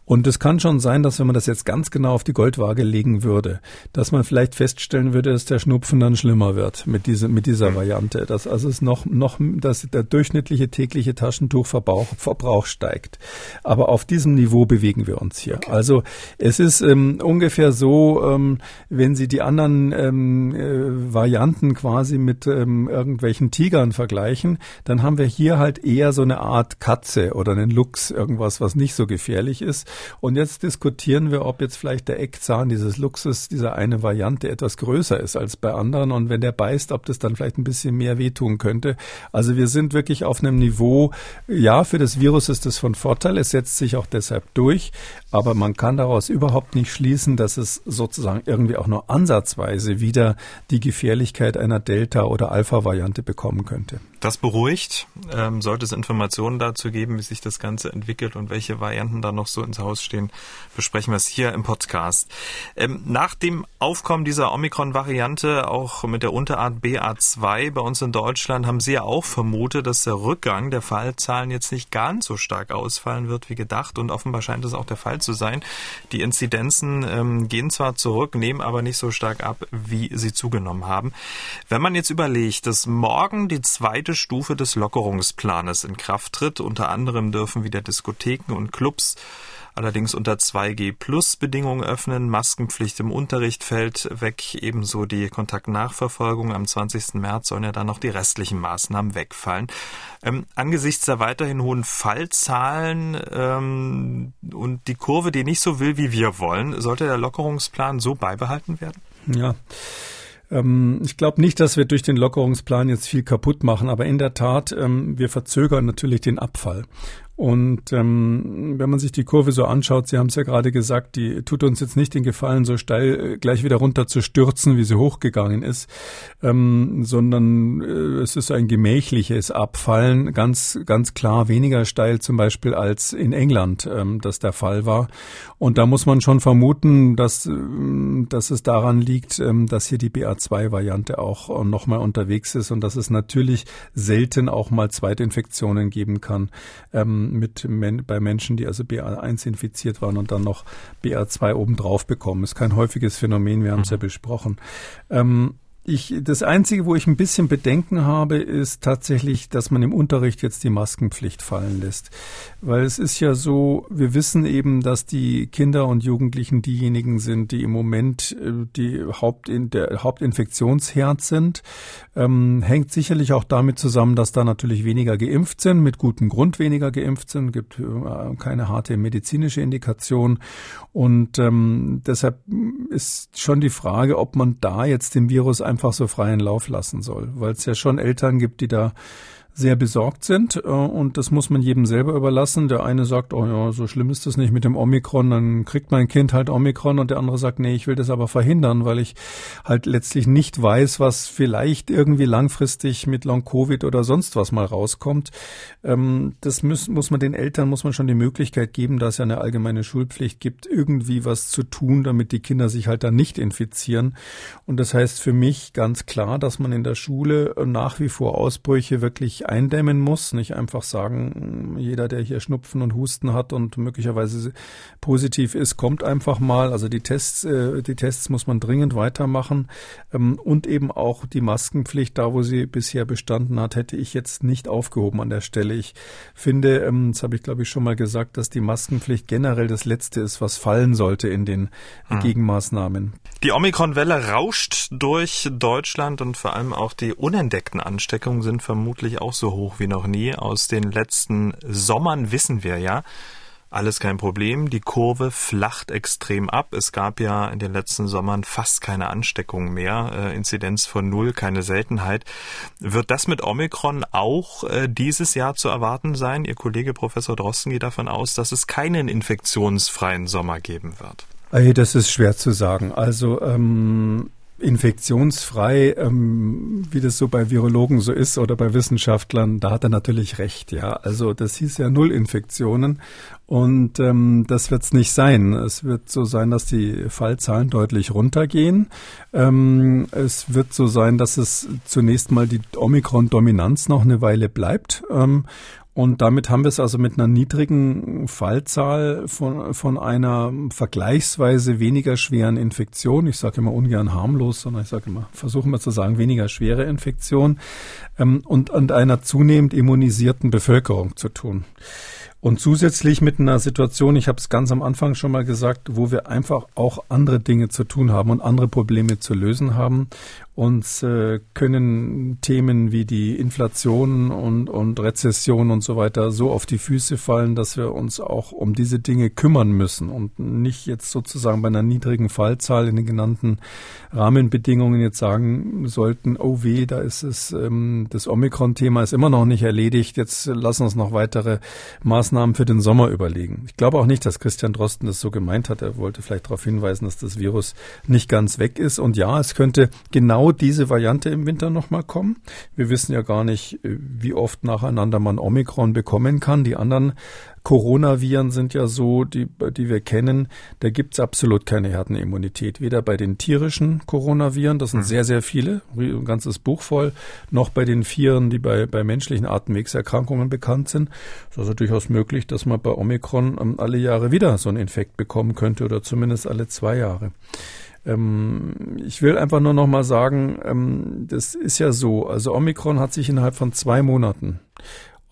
[SPEAKER 3] Und es kann schon sein, dass wenn man das jetzt ganz genau auf die Goldwaage legen würde, dass man vielleicht feststellen würde, dass der Schnupfen dann schlimmer wird mit dieser, mit dieser Variante. Dass also es noch, noch, dass der durchschnittliche tägliche Taschentuchverbrauch Verbrauch steigt. Aber auf diesem Niveau bewegen wir uns hier. Okay. Also es ist ähm, ungefähr so, ähm, wenn Sie die anderen ähm, äh, Varianten quasi mit ähm, irgendwelchen irgendwelchen Tigern vergleichen, dann haben wir hier halt eher so eine Art Katze oder einen Luchs, irgendwas, was nicht so gefährlich ist. Und jetzt diskutieren wir, ob jetzt vielleicht der Eckzahn dieses Luchses, dieser eine Variante etwas größer ist als bei anderen. Und wenn der beißt, ob das dann vielleicht ein bisschen mehr wehtun könnte. Also wir sind wirklich auf einem Niveau, ja, für das Virus ist das von Vorteil. Es setzt sich auch deshalb durch. Aber man kann daraus überhaupt nicht schließen, dass es sozusagen irgendwie auch nur ansatzweise wieder die Gefährlichkeit einer Delta- oder Alpha-Variante bekommen könnte.
[SPEAKER 2] Das beruhigt. Ähm, sollte es Informationen dazu geben, wie sich das Ganze entwickelt und welche Varianten da noch so ins Haus stehen, besprechen wir es hier im Podcast. Ähm, nach dem Aufkommen dieser Omikron-Variante, auch mit der Unterart BA2 bei uns in Deutschland, haben Sie ja auch vermutet, dass der Rückgang der Fallzahlen jetzt nicht ganz so stark ausfallen wird wie gedacht. Und offenbar scheint es auch der Fall zu sein. Die Inzidenzen ähm, gehen zwar zurück, nehmen aber nicht so stark ab, wie sie zugenommen haben. Wenn man jetzt überlegt, dass morgen die zweite zweite Stufe des Lockerungsplanes in Kraft tritt. Unter anderem dürfen wieder Diskotheken und Clubs allerdings unter 2G Plus Bedingungen öffnen. Maskenpflicht im Unterricht fällt weg, ebenso die Kontaktnachverfolgung. Am 20. März sollen ja dann noch die restlichen Maßnahmen wegfallen. Ähm, angesichts der weiterhin hohen Fallzahlen ähm, und die Kurve, die nicht so will, wie wir wollen, sollte der Lockerungsplan so beibehalten werden?
[SPEAKER 3] Ja. Ähm, ich glaube nicht, dass wir durch den Lockerungsplan jetzt viel kaputt machen, aber in der Tat, ähm, wir verzögern natürlich den Abfall. Und ähm, wenn man sich die Kurve so anschaut, Sie haben es ja gerade gesagt, die tut uns jetzt nicht den Gefallen, so steil äh, gleich wieder runter zu stürzen, wie sie hochgegangen ist, ähm, sondern äh, es ist ein gemächliches Abfallen, ganz ganz klar weniger steil zum Beispiel als in England ähm, das der Fall war. Und da muss man schon vermuten, dass ähm, dass es daran liegt, ähm, dass hier die BA2-Variante auch äh, nochmal unterwegs ist und dass es natürlich selten auch mal Zweitinfektionen geben kann. Ähm, mit bei Menschen, die also BA1 infiziert waren und dann noch BA2 obendrauf bekommen. Ist kein häufiges Phänomen, wir haben es mhm. ja besprochen. Ähm, ich, das Einzige, wo ich ein bisschen Bedenken habe, ist tatsächlich, dass man im Unterricht jetzt die Maskenpflicht fallen lässt. Weil es ist ja so, wir wissen eben, dass die Kinder und Jugendlichen diejenigen sind, die im Moment äh, die Hauptin der Hauptinfektionsherd sind. Ähm, hängt sicherlich auch damit zusammen, dass da natürlich weniger geimpft sind, mit gutem Grund weniger geimpft sind, gibt äh, keine harte medizinische Indikation. Und ähm, deshalb ist schon die Frage, ob man da jetzt dem Virus einfach so freien Lauf lassen soll, weil es ja schon Eltern gibt, die da sehr besorgt sind äh, und das muss man jedem selber überlassen. Der eine sagt, oh ja, so schlimm ist das nicht mit dem Omikron, dann kriegt mein Kind halt Omikron und der andere sagt, nee, ich will das aber verhindern, weil ich halt letztlich nicht weiß, was vielleicht irgendwie langfristig mit Long Covid oder sonst was mal rauskommt. Ähm, das muss, muss man den Eltern muss man schon die Möglichkeit geben, dass es ja eine allgemeine Schulpflicht gibt, irgendwie was zu tun, damit die Kinder sich halt dann nicht infizieren. Und das heißt für mich ganz klar, dass man in der Schule nach wie vor Ausbrüche wirklich eindämmen muss, nicht einfach sagen, jeder, der hier Schnupfen und Husten hat und möglicherweise positiv ist, kommt einfach mal. Also die Tests, äh, die Tests muss man dringend weitermachen ähm, und eben auch die Maskenpflicht, da wo sie bisher bestanden hat, hätte ich jetzt nicht aufgehoben an der Stelle. Ich finde, ähm, das habe ich glaube ich schon mal gesagt, dass die Maskenpflicht generell das Letzte ist, was fallen sollte in den mhm. Gegenmaßnahmen.
[SPEAKER 2] Die Omikron-Welle rauscht durch Deutschland und vor allem auch die unentdeckten Ansteckungen sind vermutlich auch auch so hoch wie noch nie. Aus den letzten Sommern wissen wir ja, alles kein Problem. Die Kurve flacht extrem ab. Es gab ja in den letzten Sommern fast keine Ansteckung mehr. Äh, Inzidenz von null, keine Seltenheit. Wird das mit Omikron auch äh, dieses Jahr zu erwarten sein? Ihr Kollege Professor Drosten geht davon aus, dass es keinen infektionsfreien Sommer geben wird.
[SPEAKER 3] Ey, das ist schwer zu sagen. Also ähm infektionsfrei, ähm, wie das so bei Virologen so ist oder bei Wissenschaftlern, da hat er natürlich recht, ja. Also das hieß ja Null Infektionen und ähm, das wird es nicht sein. Es wird so sein, dass die Fallzahlen deutlich runtergehen. Ähm, es wird so sein, dass es zunächst mal die Omikron-Dominanz noch eine Weile bleibt. Ähm, und damit haben wir es also mit einer niedrigen Fallzahl von, von einer vergleichsweise weniger schweren Infektion. Ich sage immer ungern harmlos, sondern ich sage immer, versuchen wir zu sagen, weniger schwere Infektion ähm, und, und einer zunehmend immunisierten Bevölkerung zu tun. Und zusätzlich mit einer Situation, ich habe es ganz am Anfang schon mal gesagt, wo wir einfach auch andere Dinge zu tun haben und andere Probleme zu lösen haben. Uns äh, können Themen wie die Inflation und, und Rezession und so weiter so auf die Füße fallen, dass wir uns auch um diese Dinge kümmern müssen und nicht jetzt sozusagen bei einer niedrigen Fallzahl in den genannten Rahmenbedingungen jetzt sagen sollten, oh weh, da ist es, ähm, das Omikron-Thema ist immer noch nicht erledigt, jetzt lassen uns noch weitere Maßnahmen für den Sommer überlegen. Ich glaube auch nicht, dass Christian Drosten das so gemeint hat. Er wollte vielleicht darauf hinweisen, dass das Virus nicht ganz weg ist. Und ja, es könnte genau genau diese Variante im Winter nochmal kommen. Wir wissen ja gar nicht, äh, wie oft nacheinander man Omikron bekommen kann. Die anderen Coronaviren sind ja so, die, die wir kennen, da gibt's absolut keine Herdenimmunität. Weder bei den tierischen Coronaviren, das sind mhm. sehr, sehr viele, ein ganzes Buch voll, noch bei den Vieren, die bei, bei menschlichen Atemwegserkrankungen bekannt sind. Es ist also durchaus möglich, dass man bei Omikron ähm, alle Jahre wieder so einen Infekt bekommen könnte oder zumindest alle zwei Jahre. Ähm, ich will einfach nur noch mal sagen, ähm, das ist ja so. Also Omikron hat sich innerhalb von zwei Monaten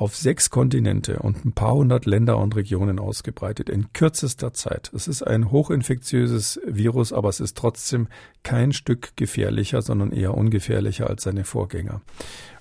[SPEAKER 3] auf sechs Kontinente und ein paar hundert Länder und Regionen ausgebreitet in kürzester Zeit. Es ist ein hochinfektiöses Virus, aber es ist trotzdem kein Stück gefährlicher, sondern eher ungefährlicher als seine Vorgänger.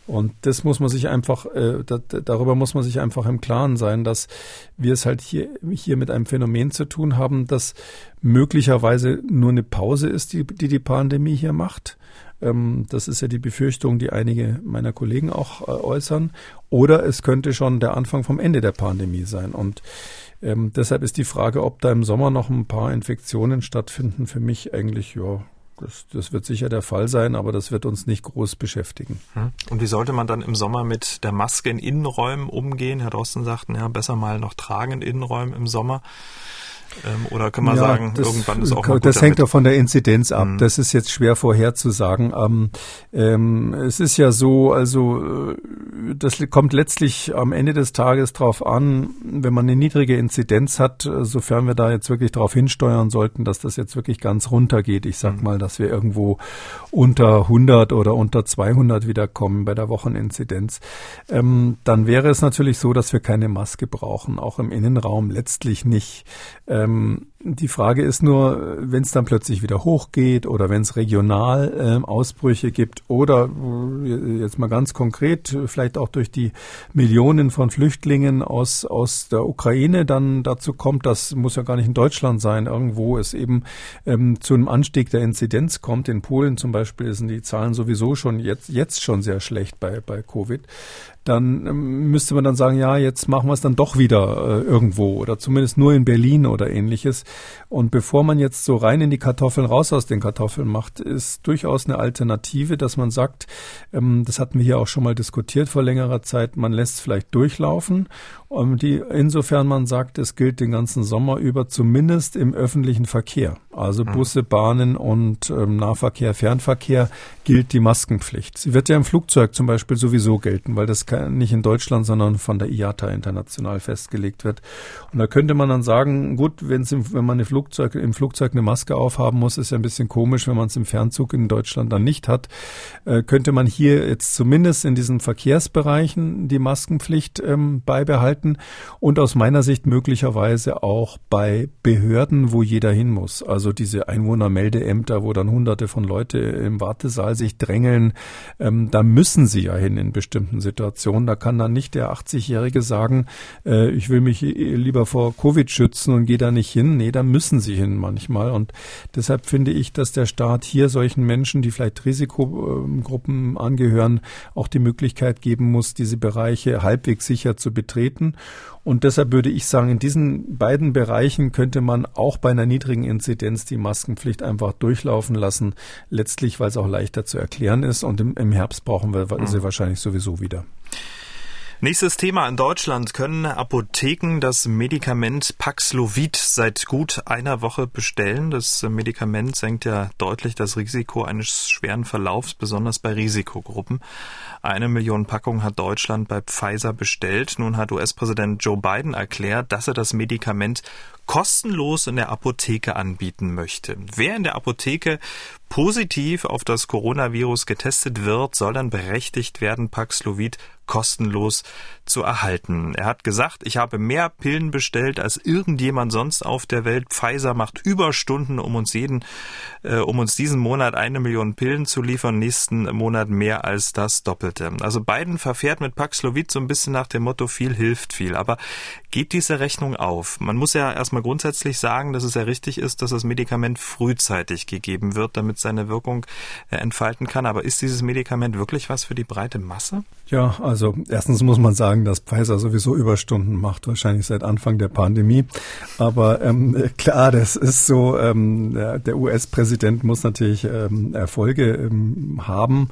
[SPEAKER 3] Und das muss man sich einfach, äh, da, darüber muss man sich einfach im Klaren sein, dass wir es halt hier, hier mit einem Phänomen zu tun haben, das möglicherweise nur eine Pause ist, die die, die Pandemie hier macht. Ähm, das ist ja die Befürchtung, die einige meiner Kollegen auch äh, äußern. Oder es könnte schon der Anfang vom Ende der Pandemie sein. Und ähm, deshalb ist die Frage, ob da im Sommer noch ein paar Infektionen stattfinden, für mich eigentlich ja das, das wird sicher der Fall sein, aber das wird uns nicht groß beschäftigen.
[SPEAKER 2] Hm. Und wie sollte man dann im Sommer mit der Maske in Innenräumen umgehen? Herr Drosten sagt, ja, besser mal noch tragen in Innenräumen im Sommer. Ähm, oder kann man ja, sagen,
[SPEAKER 3] das,
[SPEAKER 2] irgendwann ist auch
[SPEAKER 3] mal Das hängt doch von der Inzidenz ab. Mhm. Das ist jetzt schwer vorherzusagen. Ähm, ähm, es ist ja so, also äh, das kommt letztlich am Ende des Tages drauf an, wenn man eine niedrige Inzidenz hat, äh, sofern wir da jetzt wirklich darauf hinsteuern sollten, dass das jetzt wirklich ganz runter geht. Ich sag mhm. mal, dass wir irgendwo unter 100 oder unter 200 wiederkommen bei der Wocheninzidenz. Ähm, dann wäre es natürlich so, dass wir keine Maske brauchen, auch im Innenraum letztlich nicht. Ähm, die Frage ist nur, wenn es dann plötzlich wieder hochgeht oder wenn es regional äh, Ausbrüche gibt oder äh, jetzt mal ganz konkret, vielleicht auch durch die Millionen von Flüchtlingen aus, aus der Ukraine dann dazu kommt, das muss ja gar nicht in Deutschland sein, irgendwo es eben ähm, zu einem Anstieg der Inzidenz kommt. In Polen zum Beispiel sind die Zahlen sowieso schon jetzt, jetzt schon sehr schlecht bei, bei Covid dann ähm, müsste man dann sagen, ja, jetzt machen wir es dann doch wieder äh, irgendwo oder zumindest nur in Berlin oder ähnliches. Und bevor man jetzt so rein in die Kartoffeln, raus aus den Kartoffeln macht, ist durchaus eine Alternative, dass man sagt, ähm, das hatten wir hier auch schon mal diskutiert vor längerer Zeit, man lässt es vielleicht durchlaufen die, insofern man sagt, es gilt den ganzen Sommer über, zumindest im öffentlichen Verkehr. Also mhm. Busse, Bahnen und ähm, Nahverkehr, Fernverkehr gilt die Maskenpflicht. Sie wird ja im Flugzeug zum Beispiel sowieso gelten, weil das nicht in Deutschland, sondern von der IATA international festgelegt wird. Und da könnte man dann sagen, gut, wenn's im, wenn man eine Flugzeug, im Flugzeug eine Maske aufhaben muss, ist ja ein bisschen komisch, wenn man es im Fernzug in Deutschland dann nicht hat. Äh, könnte man hier jetzt zumindest in diesen Verkehrsbereichen die Maskenpflicht ähm, beibehalten halten und aus meiner Sicht möglicherweise auch bei Behörden, wo jeder hin muss. Also diese Einwohnermeldeämter, wo dann hunderte von Leute im Wartesaal sich drängeln, ähm, da müssen sie ja hin in bestimmten Situationen. Da kann dann nicht der 80-Jährige sagen, äh, ich will mich lieber vor Covid schützen und gehe da nicht hin. Nee, da müssen sie hin manchmal. Und deshalb finde ich, dass der Staat hier solchen Menschen, die vielleicht Risikogruppen angehören, auch die Möglichkeit geben muss, diese Bereiche halbwegs sicher zu betreten. Und deshalb würde ich sagen, in diesen beiden Bereichen könnte man auch bei einer niedrigen Inzidenz die Maskenpflicht einfach durchlaufen lassen. Letztlich, weil es auch leichter zu erklären ist. Und im, im Herbst brauchen wir sie mhm. wahrscheinlich sowieso wieder.
[SPEAKER 2] Nächstes Thema. In Deutschland können Apotheken das Medikament Paxlovid seit gut einer Woche bestellen. Das Medikament senkt ja deutlich das Risiko eines schweren Verlaufs, besonders bei Risikogruppen. Eine Million Packungen hat Deutschland bei Pfizer bestellt. Nun hat US-Präsident Joe Biden erklärt, dass er das Medikament kostenlos in der Apotheke anbieten möchte. Wer in der Apotheke positiv auf das Coronavirus getestet wird, soll dann berechtigt werden, Paxlovid kostenlos zu erhalten. Er hat gesagt, ich habe mehr Pillen bestellt als irgendjemand sonst auf der Welt. Pfizer macht Überstunden, um uns jeden, äh, um uns diesen Monat eine Million Pillen zu liefern, nächsten Monat mehr als das Doppelte. Also Biden verfährt mit Paxlovid so ein bisschen nach dem Motto viel hilft viel. Aber geht diese Rechnung auf? Man muss ja erstmal grundsätzlich sagen, dass es ja richtig ist, dass das Medikament frühzeitig gegeben wird, damit seine Wirkung äh, entfalten kann. Aber ist dieses Medikament wirklich was für die breite Masse?
[SPEAKER 3] Ja, also erstens muss man sagen, dass Pfizer sowieso Überstunden macht, wahrscheinlich seit Anfang der Pandemie. Aber ähm, klar, das ist so, ähm, der US-Präsident muss natürlich ähm, Erfolge ähm, haben.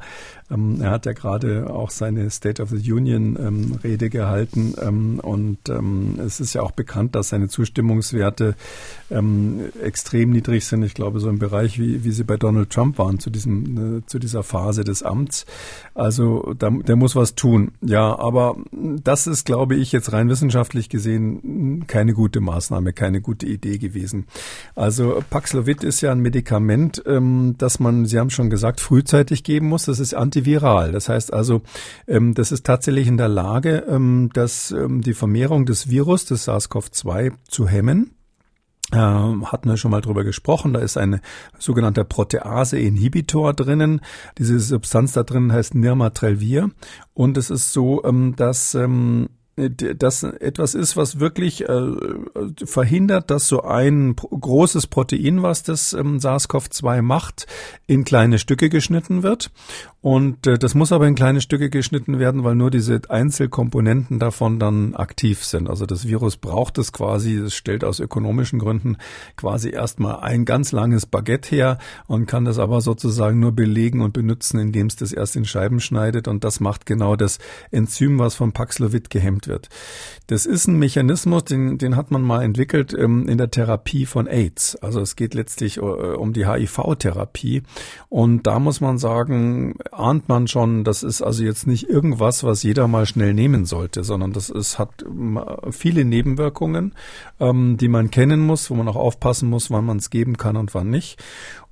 [SPEAKER 3] Ähm, er hat ja gerade auch seine State of the Union ähm, Rede gehalten ähm, und ähm, es ist ja auch bekannt, dass seine Zustimmungswerte ähm, extrem niedrig sind. Ich glaube, so im Bereich, wie, wie sie bei Donald Trump waren zu diesem, äh, zu dieser Phase des Amts. Also da, der muss was tun. Ja, aber das ist, glaube ich, jetzt rein wissenschaftlich gesehen keine gute Maßnahme, keine gute Idee gewesen. Also Paxlovid ist ja ein Medikament, ähm, das man, Sie haben schon gesagt, frühzeitig geben muss. Das ist anti antiviral. Das heißt also, ähm, das ist tatsächlich in der Lage, ähm, dass ähm, die Vermehrung des Virus, des SARS-CoV-2 zu hemmen. Ähm, hatten wir schon mal drüber gesprochen. Da ist ein sogenannter Protease-Inhibitor drinnen. Diese Substanz da drin heißt Nirmatrelvir. Und es ist so, ähm, dass ähm, das etwas ist, was wirklich äh, verhindert, dass so ein großes Protein, was das ähm, SARS-CoV-2 macht, in kleine Stücke geschnitten wird. Und äh, das muss aber in kleine Stücke geschnitten werden, weil nur diese Einzelkomponenten davon dann aktiv sind. Also das Virus braucht es quasi, es stellt aus ökonomischen Gründen quasi erstmal ein ganz langes Baguette her und kann das aber sozusagen nur belegen und benutzen, indem es das erst in Scheiben schneidet. Und das macht genau das Enzym, was von Paxlovid gehemmt wird. Das ist ein Mechanismus, den, den hat man mal entwickelt ähm, in der Therapie von AIDS. Also es geht letztlich äh, um die HIV-Therapie. Und da muss man sagen, ahnt man schon, das ist also jetzt nicht irgendwas, was jeder mal schnell nehmen sollte, sondern das ist, hat viele Nebenwirkungen, ähm, die man kennen muss, wo man auch aufpassen muss, wann man es geben kann und wann nicht.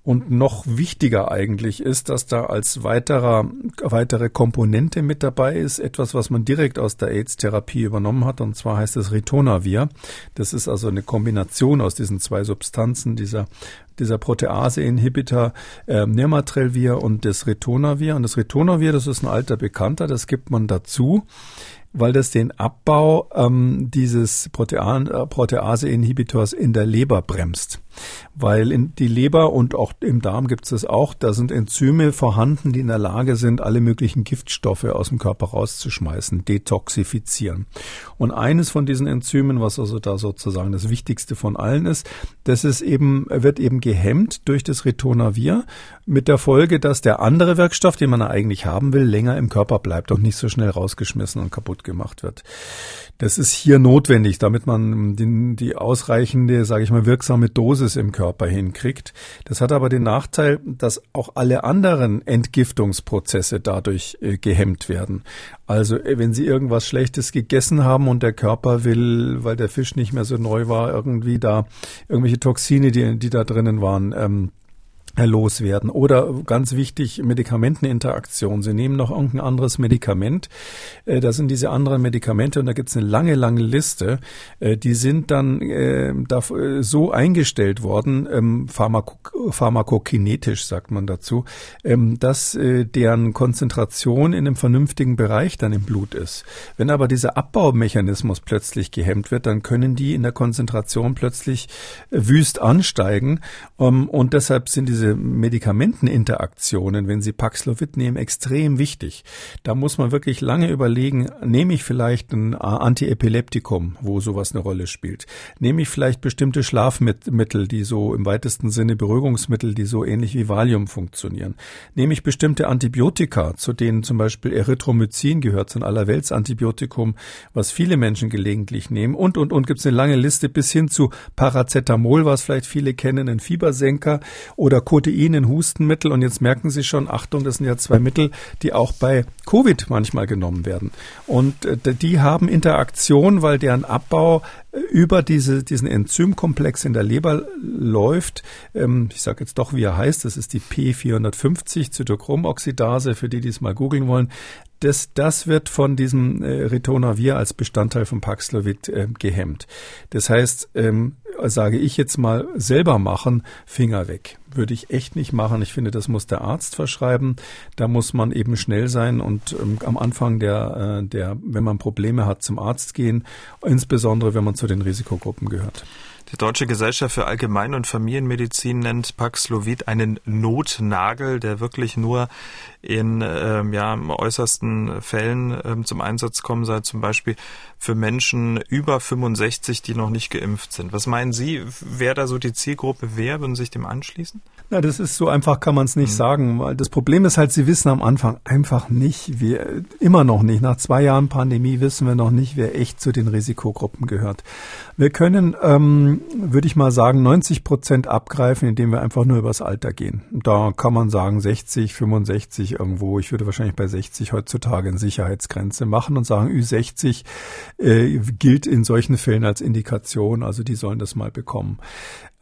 [SPEAKER 3] Und noch wichtiger eigentlich ist, dass da als weiterer, weitere Komponente mit dabei ist, etwas, was man direkt aus der AIDS-Therapie übernommen hat, und zwar heißt es Ritonavir. Das ist also eine Kombination aus diesen zwei Substanzen, dieser dieser Protease-Inhibitor äh, Nirmatrelvir und das Ritonavir. Und das Ritonavir, das ist ein alter Bekannter, das gibt man dazu weil das den Abbau ähm, dieses äh, Protease-Inhibitors in der Leber bremst weil in die Leber und auch im Darm gibt es das auch, da sind Enzyme vorhanden, die in der Lage sind, alle möglichen Giftstoffe aus dem Körper rauszuschmeißen, detoxifizieren. Und eines von diesen Enzymen, was also da sozusagen das wichtigste von allen ist, das ist eben, wird eben gehemmt durch das Ritonavir mit der Folge, dass der andere Wirkstoff, den man eigentlich haben will, länger im Körper bleibt und nicht so schnell rausgeschmissen und kaputt gemacht wird. Das ist hier notwendig, damit man die, die ausreichende, sage ich mal, wirksame Dosis im Körper hinkriegt. Das hat aber den Nachteil, dass auch alle anderen Entgiftungsprozesse dadurch äh, gehemmt werden. Also äh, wenn Sie irgendwas Schlechtes gegessen haben und der Körper will, weil der Fisch nicht mehr so neu war, irgendwie da irgendwelche Toxine, die, die da drinnen waren, ähm, loswerden. Oder ganz wichtig, Medikamenteninteraktion. Sie nehmen noch irgendein anderes Medikament. Äh, da sind diese anderen Medikamente und da gibt es eine lange, lange Liste. Äh, die sind dann äh, so eingestellt worden, ähm, pharmako pharmakokinetisch sagt man dazu, ähm, dass deren Konzentration in einem vernünftigen Bereich dann im Blut ist. Wenn aber dieser Abbaumechanismus plötzlich gehemmt wird, dann können die in der Konzentration plötzlich wüst ansteigen. Ähm, und deshalb sind diese diese Medikamenteninteraktionen, wenn Sie Paxlovid nehmen, extrem wichtig. Da muss man wirklich lange überlegen, nehme ich vielleicht ein Antiepileptikum, wo sowas eine Rolle spielt? Nehme ich vielleicht bestimmte Schlafmittel, die so im weitesten Sinne Beruhigungsmittel, die so ähnlich wie Valium funktionieren? Nehme ich bestimmte Antibiotika, zu denen zum Beispiel Erythromycin gehört, so ein Allerweltsantibiotikum, was viele Menschen gelegentlich nehmen und, und, und gibt es eine lange Liste bis hin zu Paracetamol, was vielleicht viele kennen, ein Fiebersenker oder Codein in Hustenmittel und jetzt merken Sie schon, Achtung, das sind ja zwei Mittel, die auch bei Covid manchmal genommen werden. Und äh, die haben Interaktion, weil deren Abbau äh, über diese, diesen Enzymkomplex in der Leber läuft. Ähm, ich sage jetzt doch, wie er heißt, das ist die P450 Zytochromoxidase, für die, die es mal googeln wollen das, das wird von diesem äh, Ritonavir als Bestandteil von Paxlovid äh, gehemmt. Das heißt, ähm, sage ich jetzt mal, selber machen, Finger weg. Würde ich echt nicht machen. Ich finde, das muss der Arzt verschreiben. Da muss man eben schnell sein und ähm, am Anfang der, äh, der, wenn man Probleme hat, zum Arzt gehen, insbesondere wenn man zu den Risikogruppen gehört.
[SPEAKER 2] Die Deutsche Gesellschaft für Allgemein- und Familienmedizin nennt Paxlovid einen Notnagel, der wirklich nur in ähm, ja, äußersten Fällen ähm, zum Einsatz kommen soll, zum Beispiel für Menschen über 65, die noch nicht geimpft sind. Was meinen Sie, wer da so die Zielgruppe wäre? Würden Sie sich dem anschließen?
[SPEAKER 3] Na, das ist so einfach, kann man es nicht mhm. sagen. Weil das Problem ist halt, Sie wissen am Anfang einfach nicht, wir immer noch nicht. Nach zwei Jahren Pandemie wissen wir noch nicht, wer echt zu den Risikogruppen gehört. Wir können, ähm, würde ich mal sagen, 90 Prozent abgreifen, indem wir einfach nur übers Alter gehen. Da kann man sagen 60, 65 irgendwo. Ich würde wahrscheinlich bei 60 heutzutage eine Sicherheitsgrenze machen und sagen, Ü60 äh, gilt in solchen Fällen als Indikation. Also die sollen das mal bekommen.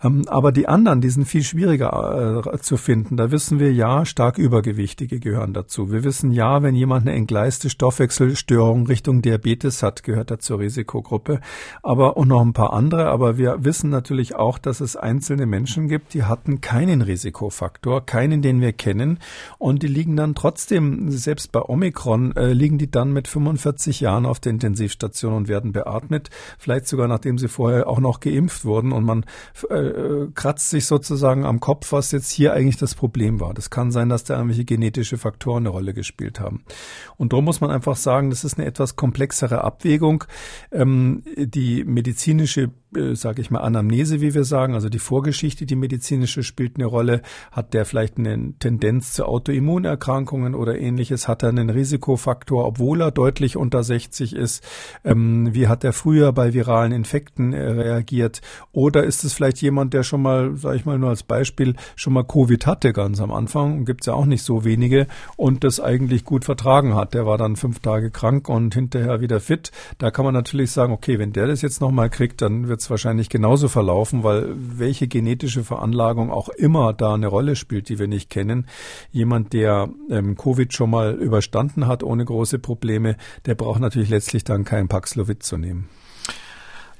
[SPEAKER 3] Ähm, aber die anderen, die sind viel schwieriger äh, zu finden. Da wissen wir ja, stark Übergewichtige gehören dazu. Wir wissen ja, wenn jemand eine entgleiste Stoffwechselstörung Richtung Diabetes hat, gehört er zur Risikogruppe. Aber und noch ein paar andere. Aber wir wissen natürlich auch, dass es einzelne Menschen gibt, die hatten keinen Risikofaktor, keinen, den wir kennen. Und die liegen dann trotzdem, selbst bei Omikron, äh, liegen die dann mit 45 Jahren auf der Intensivstation und werden beatmet. Vielleicht sogar nachdem sie vorher auch noch geimpft wurden und man äh, äh, kratzt sich sozusagen am Kopf, was jetzt hier eigentlich das Problem war. Das kann sein, dass da irgendwelche genetische Faktoren eine Rolle gespielt haben. Und darum muss man einfach sagen, das ist eine etwas komplexere Abwägung. Ähm, die medizinische äh, sage ich mal, Anamnese, wie wir sagen, also die Vorgeschichte, die medizinische spielt eine Rolle. Hat der vielleicht eine Tendenz zu Autoimmunerkrankungen oder ähnliches? Hat er einen Risikofaktor, obwohl er deutlich unter 60 ist? Ähm, wie hat er früher bei viralen Infekten äh, reagiert? Oder ist es vielleicht jemand, der schon mal, sage ich mal nur als Beispiel, schon mal Covid hatte ganz am Anfang? Gibt es ja auch nicht so wenige und das eigentlich gut vertragen hat. Der war dann fünf Tage krank und hinterher wieder fit. Da kann man natürlich sagen, okay, wenn der das jetzt nochmal kriegt, dann wird es wahrscheinlich genauso verlaufen, weil welche genetische Veranlagung auch immer da eine Rolle spielt, die wir nicht kennen. Jemand, der ähm, Covid schon mal überstanden hat ohne große Probleme, der braucht natürlich letztlich dann keinen Paxlovid zu nehmen.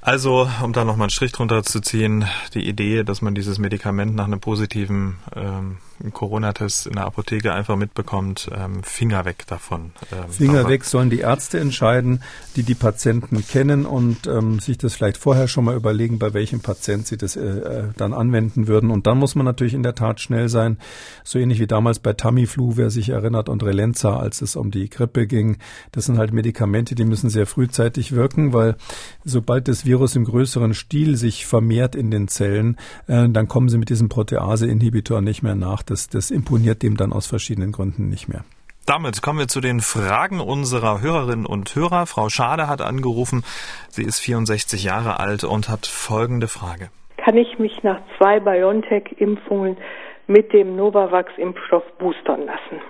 [SPEAKER 2] Also, um da nochmal einen Strich drunter zu ziehen, die Idee, dass man dieses Medikament nach einem positiven ähm, Corona-Test in der Apotheke einfach mitbekommt, ähm, Finger weg davon.
[SPEAKER 3] Ähm, Finger weg sollen die Ärzte entscheiden, die die Patienten kennen und ähm, sich das vielleicht vorher schon mal überlegen, bei welchem Patient sie das äh, äh, dann anwenden würden. Und dann muss man natürlich in der Tat schnell sein, so ähnlich wie damals bei Tamiflu, wer sich erinnert, und Relenza, als es um die Grippe ging. Das sind halt Medikamente, die müssen sehr frühzeitig wirken, weil sobald das Virus im größeren Stil sich vermehrt in den Zellen, äh, dann kommen sie mit diesem Protease-Inhibitor nicht mehr nach das, das imponiert dem dann aus verschiedenen Gründen nicht mehr.
[SPEAKER 2] Damit kommen wir zu den Fragen unserer Hörerinnen und Hörer. Frau Schade hat angerufen. Sie ist 64 Jahre alt und hat folgende Frage.
[SPEAKER 4] Kann ich mich nach zwei BioNTech-Impfungen mit dem Novavax-Impfstoff boostern lassen?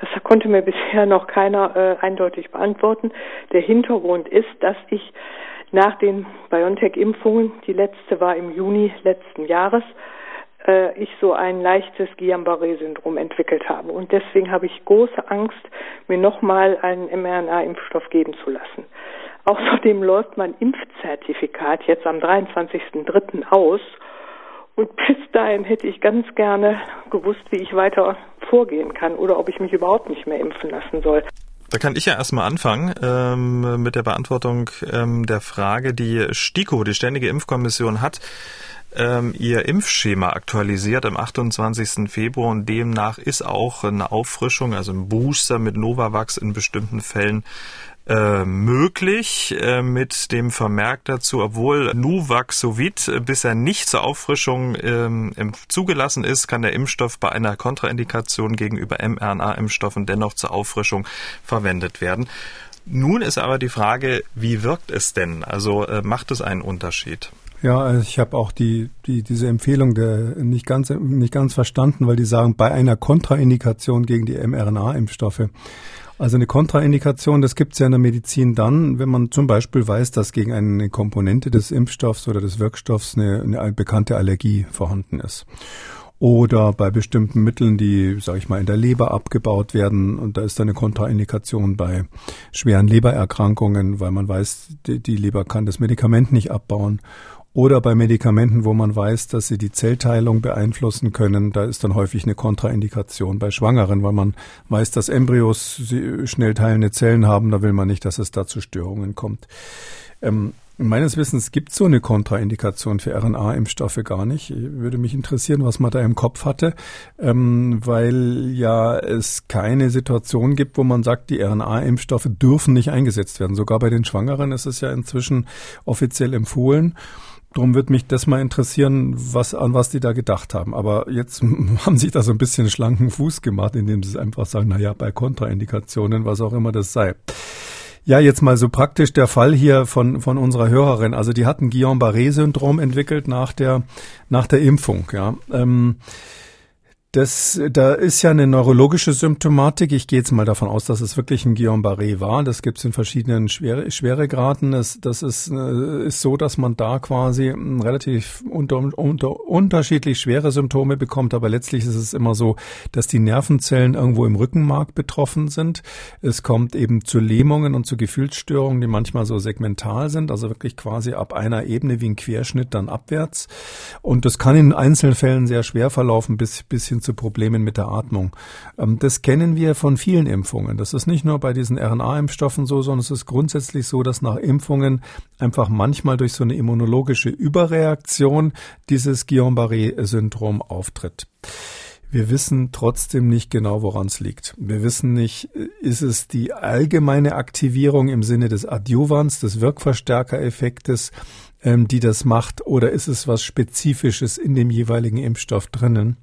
[SPEAKER 4] Das konnte mir bisher noch keiner äh, eindeutig beantworten. Der Hintergrund ist, dass ich nach den BioNTech-Impfungen, die letzte war im Juni letzten Jahres, äh, ich so ein leichtes Guillain-Barré-Syndrom entwickelt habe. Und deswegen habe ich große Angst, mir nochmal einen mRNA-Impfstoff geben zu lassen. Außerdem läuft mein Impfzertifikat jetzt am 23.03. aus. Und bis dahin hätte ich ganz gerne gewusst, wie ich weiter vorgehen kann oder ob ich mich überhaupt nicht mehr impfen lassen soll.
[SPEAKER 2] Da kann ich ja erstmal anfangen ähm, mit der Beantwortung ähm, der Frage, die STIKO, die Ständige Impfkommission, hat ähm, ihr Impfschema aktualisiert am 28. Februar und demnach ist auch eine Auffrischung, also ein Booster mit Novavax in bestimmten Fällen äh, möglich äh, mit dem Vermerk dazu, obwohl Nuvaxovid bisher nicht zur Auffrischung ähm, zugelassen ist, kann der Impfstoff bei einer Kontraindikation gegenüber mRNA-Impfstoffen dennoch zur Auffrischung verwendet werden. Nun ist aber die Frage, wie wirkt es denn? Also äh, macht es einen Unterschied?
[SPEAKER 3] Ja, also ich habe auch die, die diese Empfehlung der nicht ganz nicht ganz verstanden, weil die sagen bei einer Kontraindikation gegen die mRNA-Impfstoffe. Also eine Kontraindikation, das gibt es ja in der Medizin dann, wenn man zum Beispiel weiß, dass gegen eine Komponente des Impfstoffs oder des Wirkstoffs eine, eine bekannte Allergie vorhanden ist oder bei bestimmten Mitteln, die, sage ich mal, in der Leber abgebaut werden. Und da ist eine Kontraindikation bei schweren Lebererkrankungen, weil man weiß, die, die Leber kann das Medikament nicht abbauen. Oder bei Medikamenten, wo man weiß, dass sie die Zellteilung beeinflussen können, da ist dann häufig eine Kontraindikation. Bei Schwangeren, weil man weiß, dass Embryos schnell teilende Zellen haben, da will man nicht, dass es da zu Störungen kommt. Ähm, Meines Wissens gibt es so eine Kontraindikation für RNA-Impfstoffe gar nicht. Würde mich interessieren, was man da im Kopf hatte, ähm, weil ja es keine Situation gibt, wo man sagt, die RNA-Impfstoffe dürfen nicht eingesetzt werden. Sogar bei den Schwangeren ist es ja inzwischen offiziell empfohlen. Darum wird mich das mal interessieren, was, an was die da gedacht haben. Aber jetzt haben sich da so ein bisschen schlanken Fuß gemacht, indem sie einfach sagen, na ja, bei Kontraindikationen, was auch immer das sei. Ja, jetzt mal so praktisch der Fall hier von, von unserer Hörerin. Also die hat ein Guillain-Barré-Syndrom entwickelt nach der, nach der Impfung, ja. Ähm, das, da ist ja eine neurologische Symptomatik. Ich gehe jetzt mal davon aus, dass es wirklich ein Guillain-Barré war. Das gibt es in verschiedenen Schwere, Schweregraden. Das, das ist, äh, ist so, dass man da quasi relativ unter, unter, unterschiedlich schwere Symptome bekommt. Aber letztlich ist es immer so, dass die Nervenzellen irgendwo im Rückenmark betroffen sind. Es kommt eben zu Lähmungen und zu Gefühlsstörungen, die manchmal so segmental sind, also wirklich quasi ab einer Ebene wie ein Querschnitt dann abwärts. Und das kann in Einzelfällen sehr schwer verlaufen bis, bis hin zu Problemen mit der Atmung. Ähm, das kennen wir von vielen Impfungen. Das ist nicht nur bei diesen RNA-Impfstoffen so, sondern es ist grundsätzlich so, dass nach Impfungen einfach manchmal durch so eine immunologische Überreaktion dieses Guillain-Barré-Syndrom auftritt. Wir wissen trotzdem nicht genau, woran es liegt. Wir wissen nicht, ist es die allgemeine Aktivierung im Sinne des Adjuvans, des Wirkverstärkereffektes, ähm, die das macht, oder ist es was Spezifisches in dem jeweiligen Impfstoff drinnen?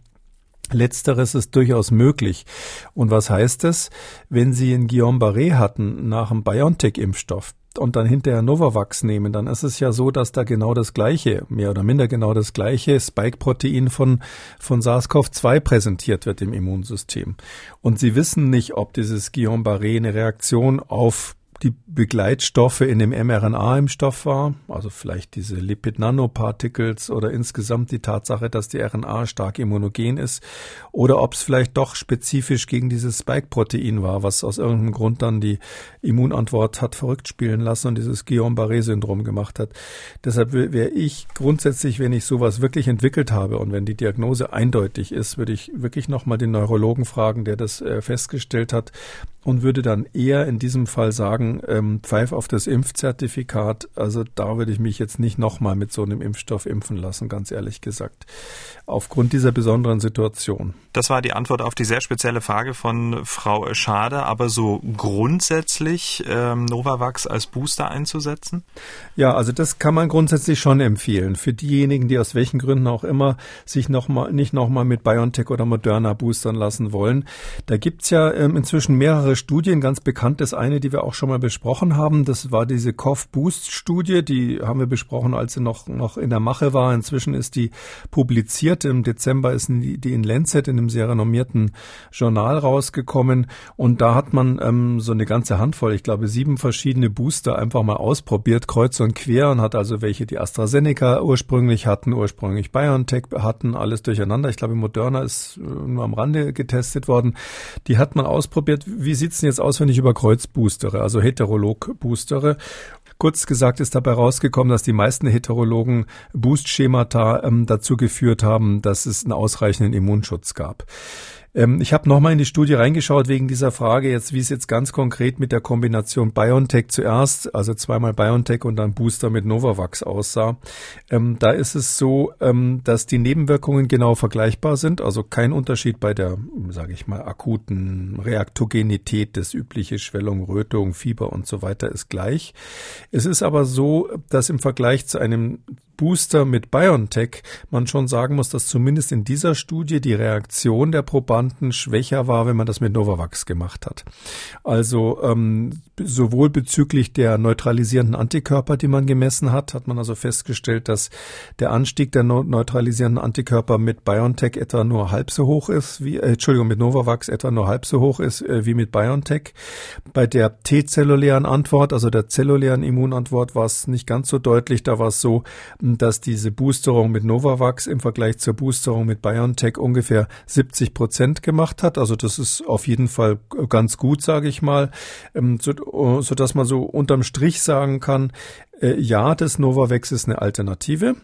[SPEAKER 3] Letzteres ist durchaus möglich. Und was heißt es? Wenn Sie einen Guillain-Barré hatten nach einem BioNTech-Impfstoff und dann hinterher Novavax nehmen, dann ist es ja so, dass da genau das gleiche, mehr oder minder genau das gleiche Spike-Protein von, von SARS-CoV-2 präsentiert wird im Immunsystem. Und Sie wissen nicht, ob dieses Guillain-Barré eine Reaktion auf die Begleitstoffe in dem mRNA-Impfstoff war, also vielleicht diese Lipid-Nanoparticles oder insgesamt die Tatsache, dass die RNA stark immunogen ist, oder ob es vielleicht doch spezifisch gegen dieses Spike-Protein war, was aus irgendeinem Grund dann die Immunantwort hat verrückt spielen lassen und dieses Guillain-Barré-Syndrom gemacht hat. Deshalb wäre ich grundsätzlich, wenn ich sowas wirklich entwickelt habe und wenn die Diagnose eindeutig ist, würde ich wirklich nochmal den Neurologen fragen, der das äh, festgestellt hat, und würde dann eher in diesem Fall sagen, ähm, pfeif auf das Impfzertifikat. Also da würde ich mich jetzt nicht nochmal mit so einem Impfstoff impfen lassen, ganz ehrlich gesagt. Aufgrund dieser besonderen Situation.
[SPEAKER 2] Das war die Antwort auf die sehr spezielle Frage von Frau Schade, aber so grundsätzlich ähm, Novavax als Booster einzusetzen?
[SPEAKER 3] Ja, also das kann man grundsätzlich schon empfehlen. Für diejenigen, die aus welchen Gründen auch immer sich noch mal, nicht nochmal mit BioNTech oder Moderna boostern lassen wollen. Da gibt's ja ähm, inzwischen mehrere Studien, ganz bekannt ist eine, die wir auch schon mal mal besprochen haben. Das war diese COV-Boost-Studie, die haben wir besprochen, als sie noch, noch in der Mache war. Inzwischen ist die publiziert. Im Dezember ist die in Lancet in einem sehr renommierten Journal rausgekommen. Und da hat man ähm, so eine ganze Handvoll, ich glaube sieben verschiedene Booster einfach mal ausprobiert, kreuz und quer und hat also welche, die AstraZeneca ursprünglich hatten, ursprünglich BioNTech hatten, alles durcheinander. Ich glaube, Moderna ist äh, nur am Rande getestet worden. Die hat man ausprobiert. Wie sieht's denn jetzt aus, wenn ich über Kreuz boostere, also heterolog boostere? Kurz gesagt ist dabei rausgekommen, dass die meisten Heterologen Boostschemata ähm, dazu geführt haben, dass es einen ausreichenden Immunschutz gab. Ähm, ich habe nochmal in die Studie reingeschaut wegen dieser Frage jetzt, wie es jetzt ganz konkret mit der Kombination BioNTech zuerst, also zweimal BioNTech und dann Booster mit Novavax aussah. Ähm, da ist es so, ähm, dass die Nebenwirkungen genau vergleichbar sind, also kein Unterschied bei der, sage ich mal, akuten Reaktogenität, das übliche Schwellung, Rötung, Fieber und so weiter ist gleich. Es ist aber so, dass im Vergleich zu einem Booster mit BioNTech man schon sagen muss, dass zumindest in dieser Studie die Reaktion der Probanden schwächer war, wenn man das mit Novavax gemacht hat. Also ähm, sowohl bezüglich der neutralisierenden Antikörper, die man gemessen hat, hat man also festgestellt, dass der Anstieg der neutralisierenden Antikörper mit BioNTech etwa nur halb so hoch ist, wie äh, Entschuldigung, mit Novavax etwa nur halb so hoch ist äh, wie mit BioNTech. Bei der T-zellulären Antwort, also der zellulären Immunantwort, war es nicht ganz so deutlich. Da war es so, dass diese Boosterung mit Novavax im Vergleich zur Boosterung mit BioNTech ungefähr 70 Prozent gemacht hat. Also das ist auf jeden Fall ganz gut, sage ich mal, ähm, so, so dass man so unterm Strich sagen kann, äh, ja, das Novavax ist eine Alternative.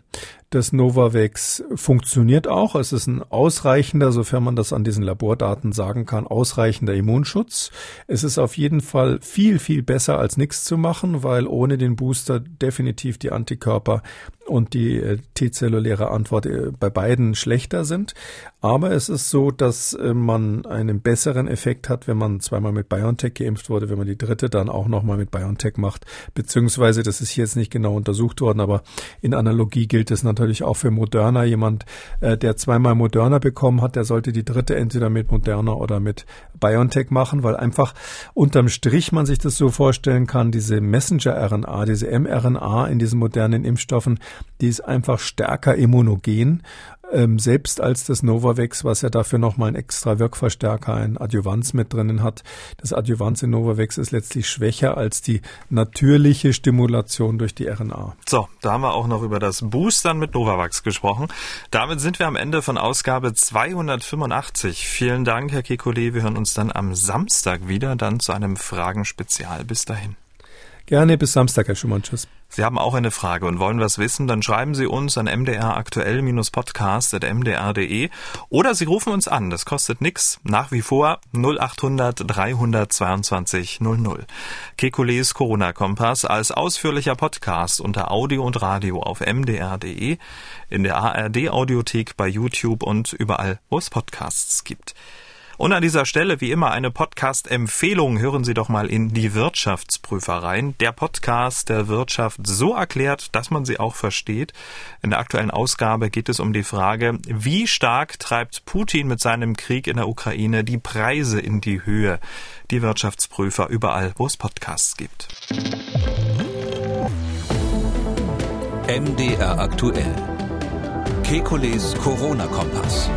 [SPEAKER 3] Das Novavax funktioniert auch. Es ist ein ausreichender, sofern man das an diesen Labordaten sagen kann, ausreichender Immunschutz. Es ist auf jeden Fall viel, viel besser als nichts zu machen, weil ohne den Booster definitiv die Antikörper und die äh, T-zelluläre Antwort äh, bei beiden schlechter sind. Aber es ist so, dass äh, man einen besseren Effekt hat, wenn man zweimal mit BioNTech geimpft wurde, wenn man die dritte dann auch nochmal mit BioNTech macht. Beziehungsweise, das ist jetzt nicht genau untersucht worden, aber in Analogie gilt es natürlich natürlich auch für Moderna. Jemand, äh, der zweimal Moderna bekommen hat, der sollte die dritte entweder mit Moderna oder mit BioNTech machen, weil einfach unterm Strich man sich das so vorstellen kann, diese Messenger-RNA, diese mRNA in diesen modernen Impfstoffen, die ist einfach stärker immunogen ähm, selbst als das Novavax, was ja dafür nochmal ein extra Wirkverstärker, ein Adjuvanz mit drinnen hat. Das Adjuvanz in Novavax ist letztlich schwächer als die natürliche Stimulation durch die RNA.
[SPEAKER 2] So, da haben wir auch noch über das Boostern mit Novavax gesprochen. Damit sind wir am Ende von Ausgabe 285. Vielen Dank, Herr Kekulé. Wir hören uns dann am Samstag wieder, dann zu einem Fragenspezial. Bis dahin.
[SPEAKER 3] Gerne bis Samstag, Herr Schumann. Tschüss.
[SPEAKER 2] Sie haben auch eine Frage und wollen was wissen, dann schreiben Sie uns an mdraktuell-podcast.mdr.de oder Sie rufen uns an. Das kostet nichts. Nach wie vor 0800 322 00. Kekules Corona-Kompass als ausführlicher Podcast unter Audio und Radio auf mdr.de, in der ARD-Audiothek bei YouTube und überall, wo es Podcasts gibt. Und an dieser Stelle wie immer eine Podcast-Empfehlung. Hören Sie doch mal in die Wirtschaftsprüfer rein. Der Podcast der Wirtschaft so erklärt, dass man sie auch versteht. In der aktuellen Ausgabe geht es um die Frage, wie stark treibt Putin mit seinem Krieg in der Ukraine die Preise in die Höhe? Die Wirtschaftsprüfer überall, wo es Podcasts gibt.
[SPEAKER 1] MDR aktuell. Kekules Corona-Kompass.